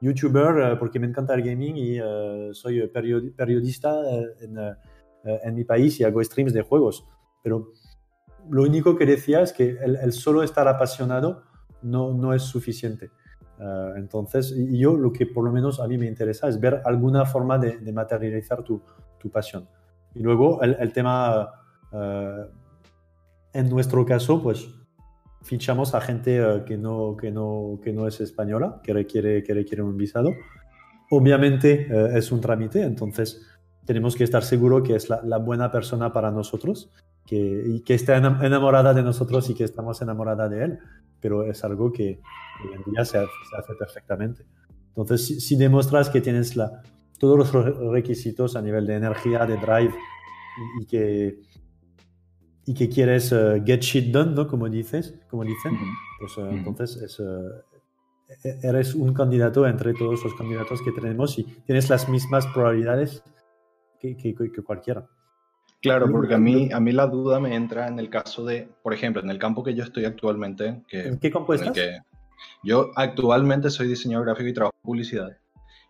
youtuber eh, porque me encanta el gaming y eh, soy periodi- periodista eh, en, eh, eh, mi país y hago streams de juegos. Pero lo único que decía es que el, solo estar apasionado no, no es suficiente. Eh, entonces, yo lo que por lo menos a mí me interesa es ver alguna forma de, materializar tu, tu pasión. Y luego el, tema, eh, en nuestro caso, pues fichamos a gente eh, que, no, que, no, que no es española, que requiere, que requiere un visado. Obviamente eh, es un trámite, entonces tenemos que estar seguros que es la, la buena persona para nosotros que, y que está enam- enamorada de nosotros y que estamos enamorada de él, pero es algo que hoy en día se se hace perfectamente. Entonces, si, si demuestras que tienes la, todos los re- requisitos a nivel de energía, de drive y, y que, y que quieres eh, get shit done, ¿no? Como dices, como dicen, pues Ujú. entonces es, e- eres un candidato entre todos los candidatos que tenemos y tienes las mismas probabilidades que, que- que cualquiera. Claro, porque a mí, a mí la duda me entra en el caso de, por ejemplo, en el campo que yo estoy actualmente, que, ¿En qué campo en estás? que yo actualmente soy diseñador gráfico y trabajo en publicidad.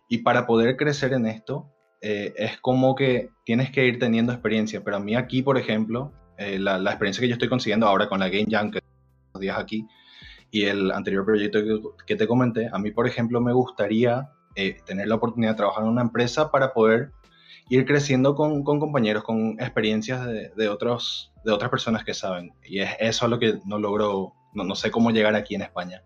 Y para poder crecer en esto, eh, es como que tienes que ir teniendo experiencia. Pero a mí aquí, por ejemplo, eh, la, la experiencia que yo estoy consiguiendo ahora con la Game Jam, que los días aquí, y el anterior proyecto que, que te comenté, a mí, por ejemplo, me gustaría eh, tener la oportunidad de trabajar en una empresa para poder ir creciendo con, con compañeros, con experiencias de, de otros, de otras personas que saben. Y es eso lo que no logro, no, no sé cómo llegar aquí en España.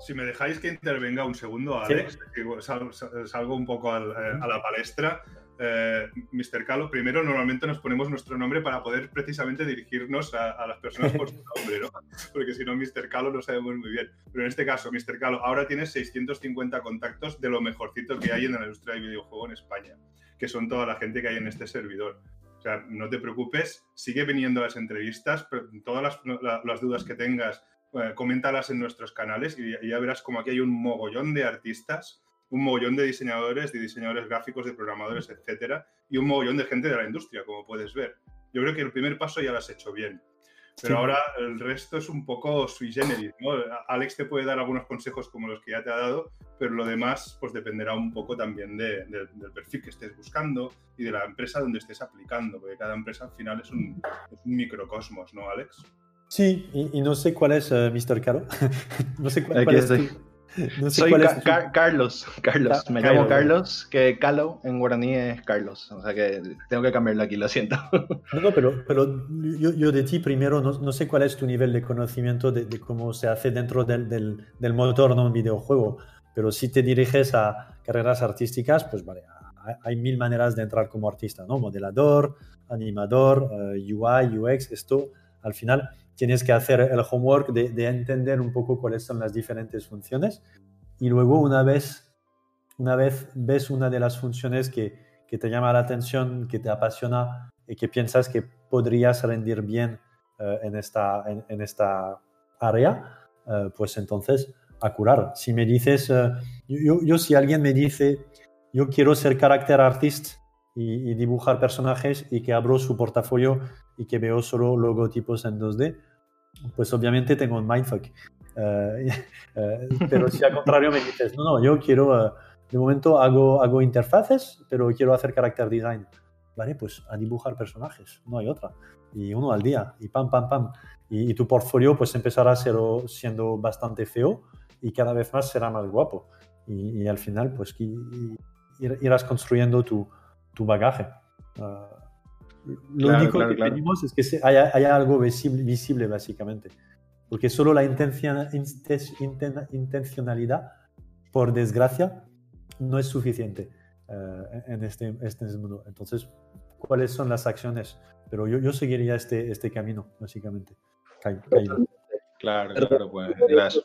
Si me dejáis que intervenga un segundo, Sí. Alex, que sal- sal- salgo un poco al- eh, a la palestra. Eh, Mr. Calo, primero normalmente nos ponemos nuestro nombre para poder precisamente dirigirnos a, a las personas por su nombre, ¿no? Porque si no, Mr. Calo no sabemos muy bien. Pero en este caso, Mr. Calo, ahora tienes 650 contactos de lo mejorcito que hay en la industria del videojuego en España, que son toda la gente que hay en este servidor. O sea, no te preocupes, sigue viniendo a las entrevistas, pero todas las, la- las dudas que tengas, eh, coméntalas en nuestros canales y, y ya verás como aquí hay un mogollón de artistas, un mogollón de diseñadores, de diseñadores gráficos, de programadores, etcétera, y un mogollón de gente de la industria, como puedes ver. Yo creo que el primer paso ya lo has hecho bien. Pero Sí. ahora el resto es un poco sui generis, ¿no? Alex te puede dar algunos consejos como los que ya te ha dado, pero lo demás pues dependerá un poco también de- de- del perfil que estés buscando y de la empresa donde estés aplicando, porque cada empresa al final es un, es un microcosmos, ¿no, Alex? Sí, y, y no sé cuál es eh, Mr. Caro. no sé cuál, es tu, No sé Soy cuál es Carlos, Carlos, me llamo Carlos, que Calo en guaraní es Carlos, o sea que tengo que cambiarlo aquí, lo siento. No, no pero, pero yo, yo, de ti primero no, no, sé cuál es tu nivel de conocimiento de, cómo se hace dentro del, del, del motor de un videojuego, pero si te diriges a carreras artísticas, pues vale, hay mil maneras de entrar como artista, ¿no? Modelador, animador, UI, UX, esto al final tienes que hacer el homework de, entender un poco cuáles son las diferentes funciones y luego una vez, una vez ves una de las funciones que, que te llama la atención, que te apasiona y que piensas que podrías rendir bien eh, en, esta, en, esta área, eh, pues entonces a curar. Si me dices, eh, yo, yo, si alguien me dice, yo quiero ser character artist y, y, dibujar personajes y que abro su portafolio y que veo solo logotipos en 2D, pues obviamente tengo un mindfuck. Eh, pero si al contrario me dices, no, no, yo quiero, eh, de momento hago, hago interfaces, pero quiero hacer character design. Vale, pues a dibujar personajes, no hay otra. Y uno al día, y pam, pam, pam. Y, tu portfolio pues empezará ser, siendo bastante feo y cada vez más será más guapo. Y, al final pues irás construyendo tu, tu bagaje. Ah, lo único que pedimos es que haya, haya, algo visible, visible, básicamente. Porque solo la intencionalidad, por desgracia, no es suficiente eh, en este, este mundo. Entonces, ¿cuáles son las acciones? Pero yo, yo seguiría este, este camino, básicamente. Claro, claro, pues gracias.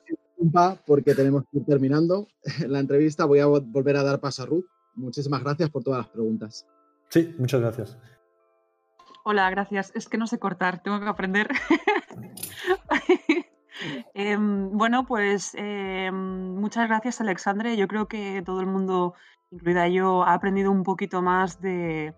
Porque tenemos que ir terminando la entrevista. Voy a volver a dar paso a Ruth. Muchísimas gracias por todas las preguntas. Sí, muchas gracias. Hola, gracias. Es que no sé cortar, tengo que aprender. Em, bueno, pues em, muchas gracias, Alexandre. Yo creo que todo el mundo, incluida yo, ha aprendido un poquito más de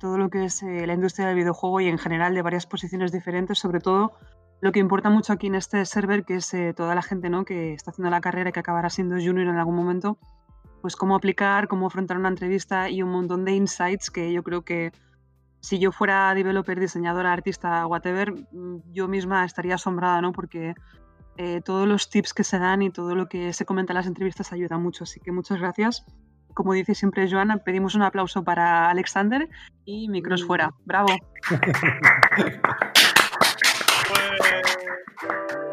todo lo que es eh, la industria del videojuego y en general de varias posiciones diferentes, sobre todo lo que importa mucho aquí en este server, que es eh, toda la gente ¿no? que está haciendo la carrera y que acabará siendo junior en algún momento, pues cómo aplicar, cómo afrontar una entrevista y un montón de insights que yo creo que si yo fuera developer, diseñadora, artista, whatever, mm, yo misma estaría asombrada, ¿no? Porque eh, todos los tips que se dan y todo lo que se comenta en las entrevistas ayuda mucho. Así que muchas gracias. Como dice siempre Joana, pedimos un aplauso para Alexander y micros fuera. ¡Bravo! Pues,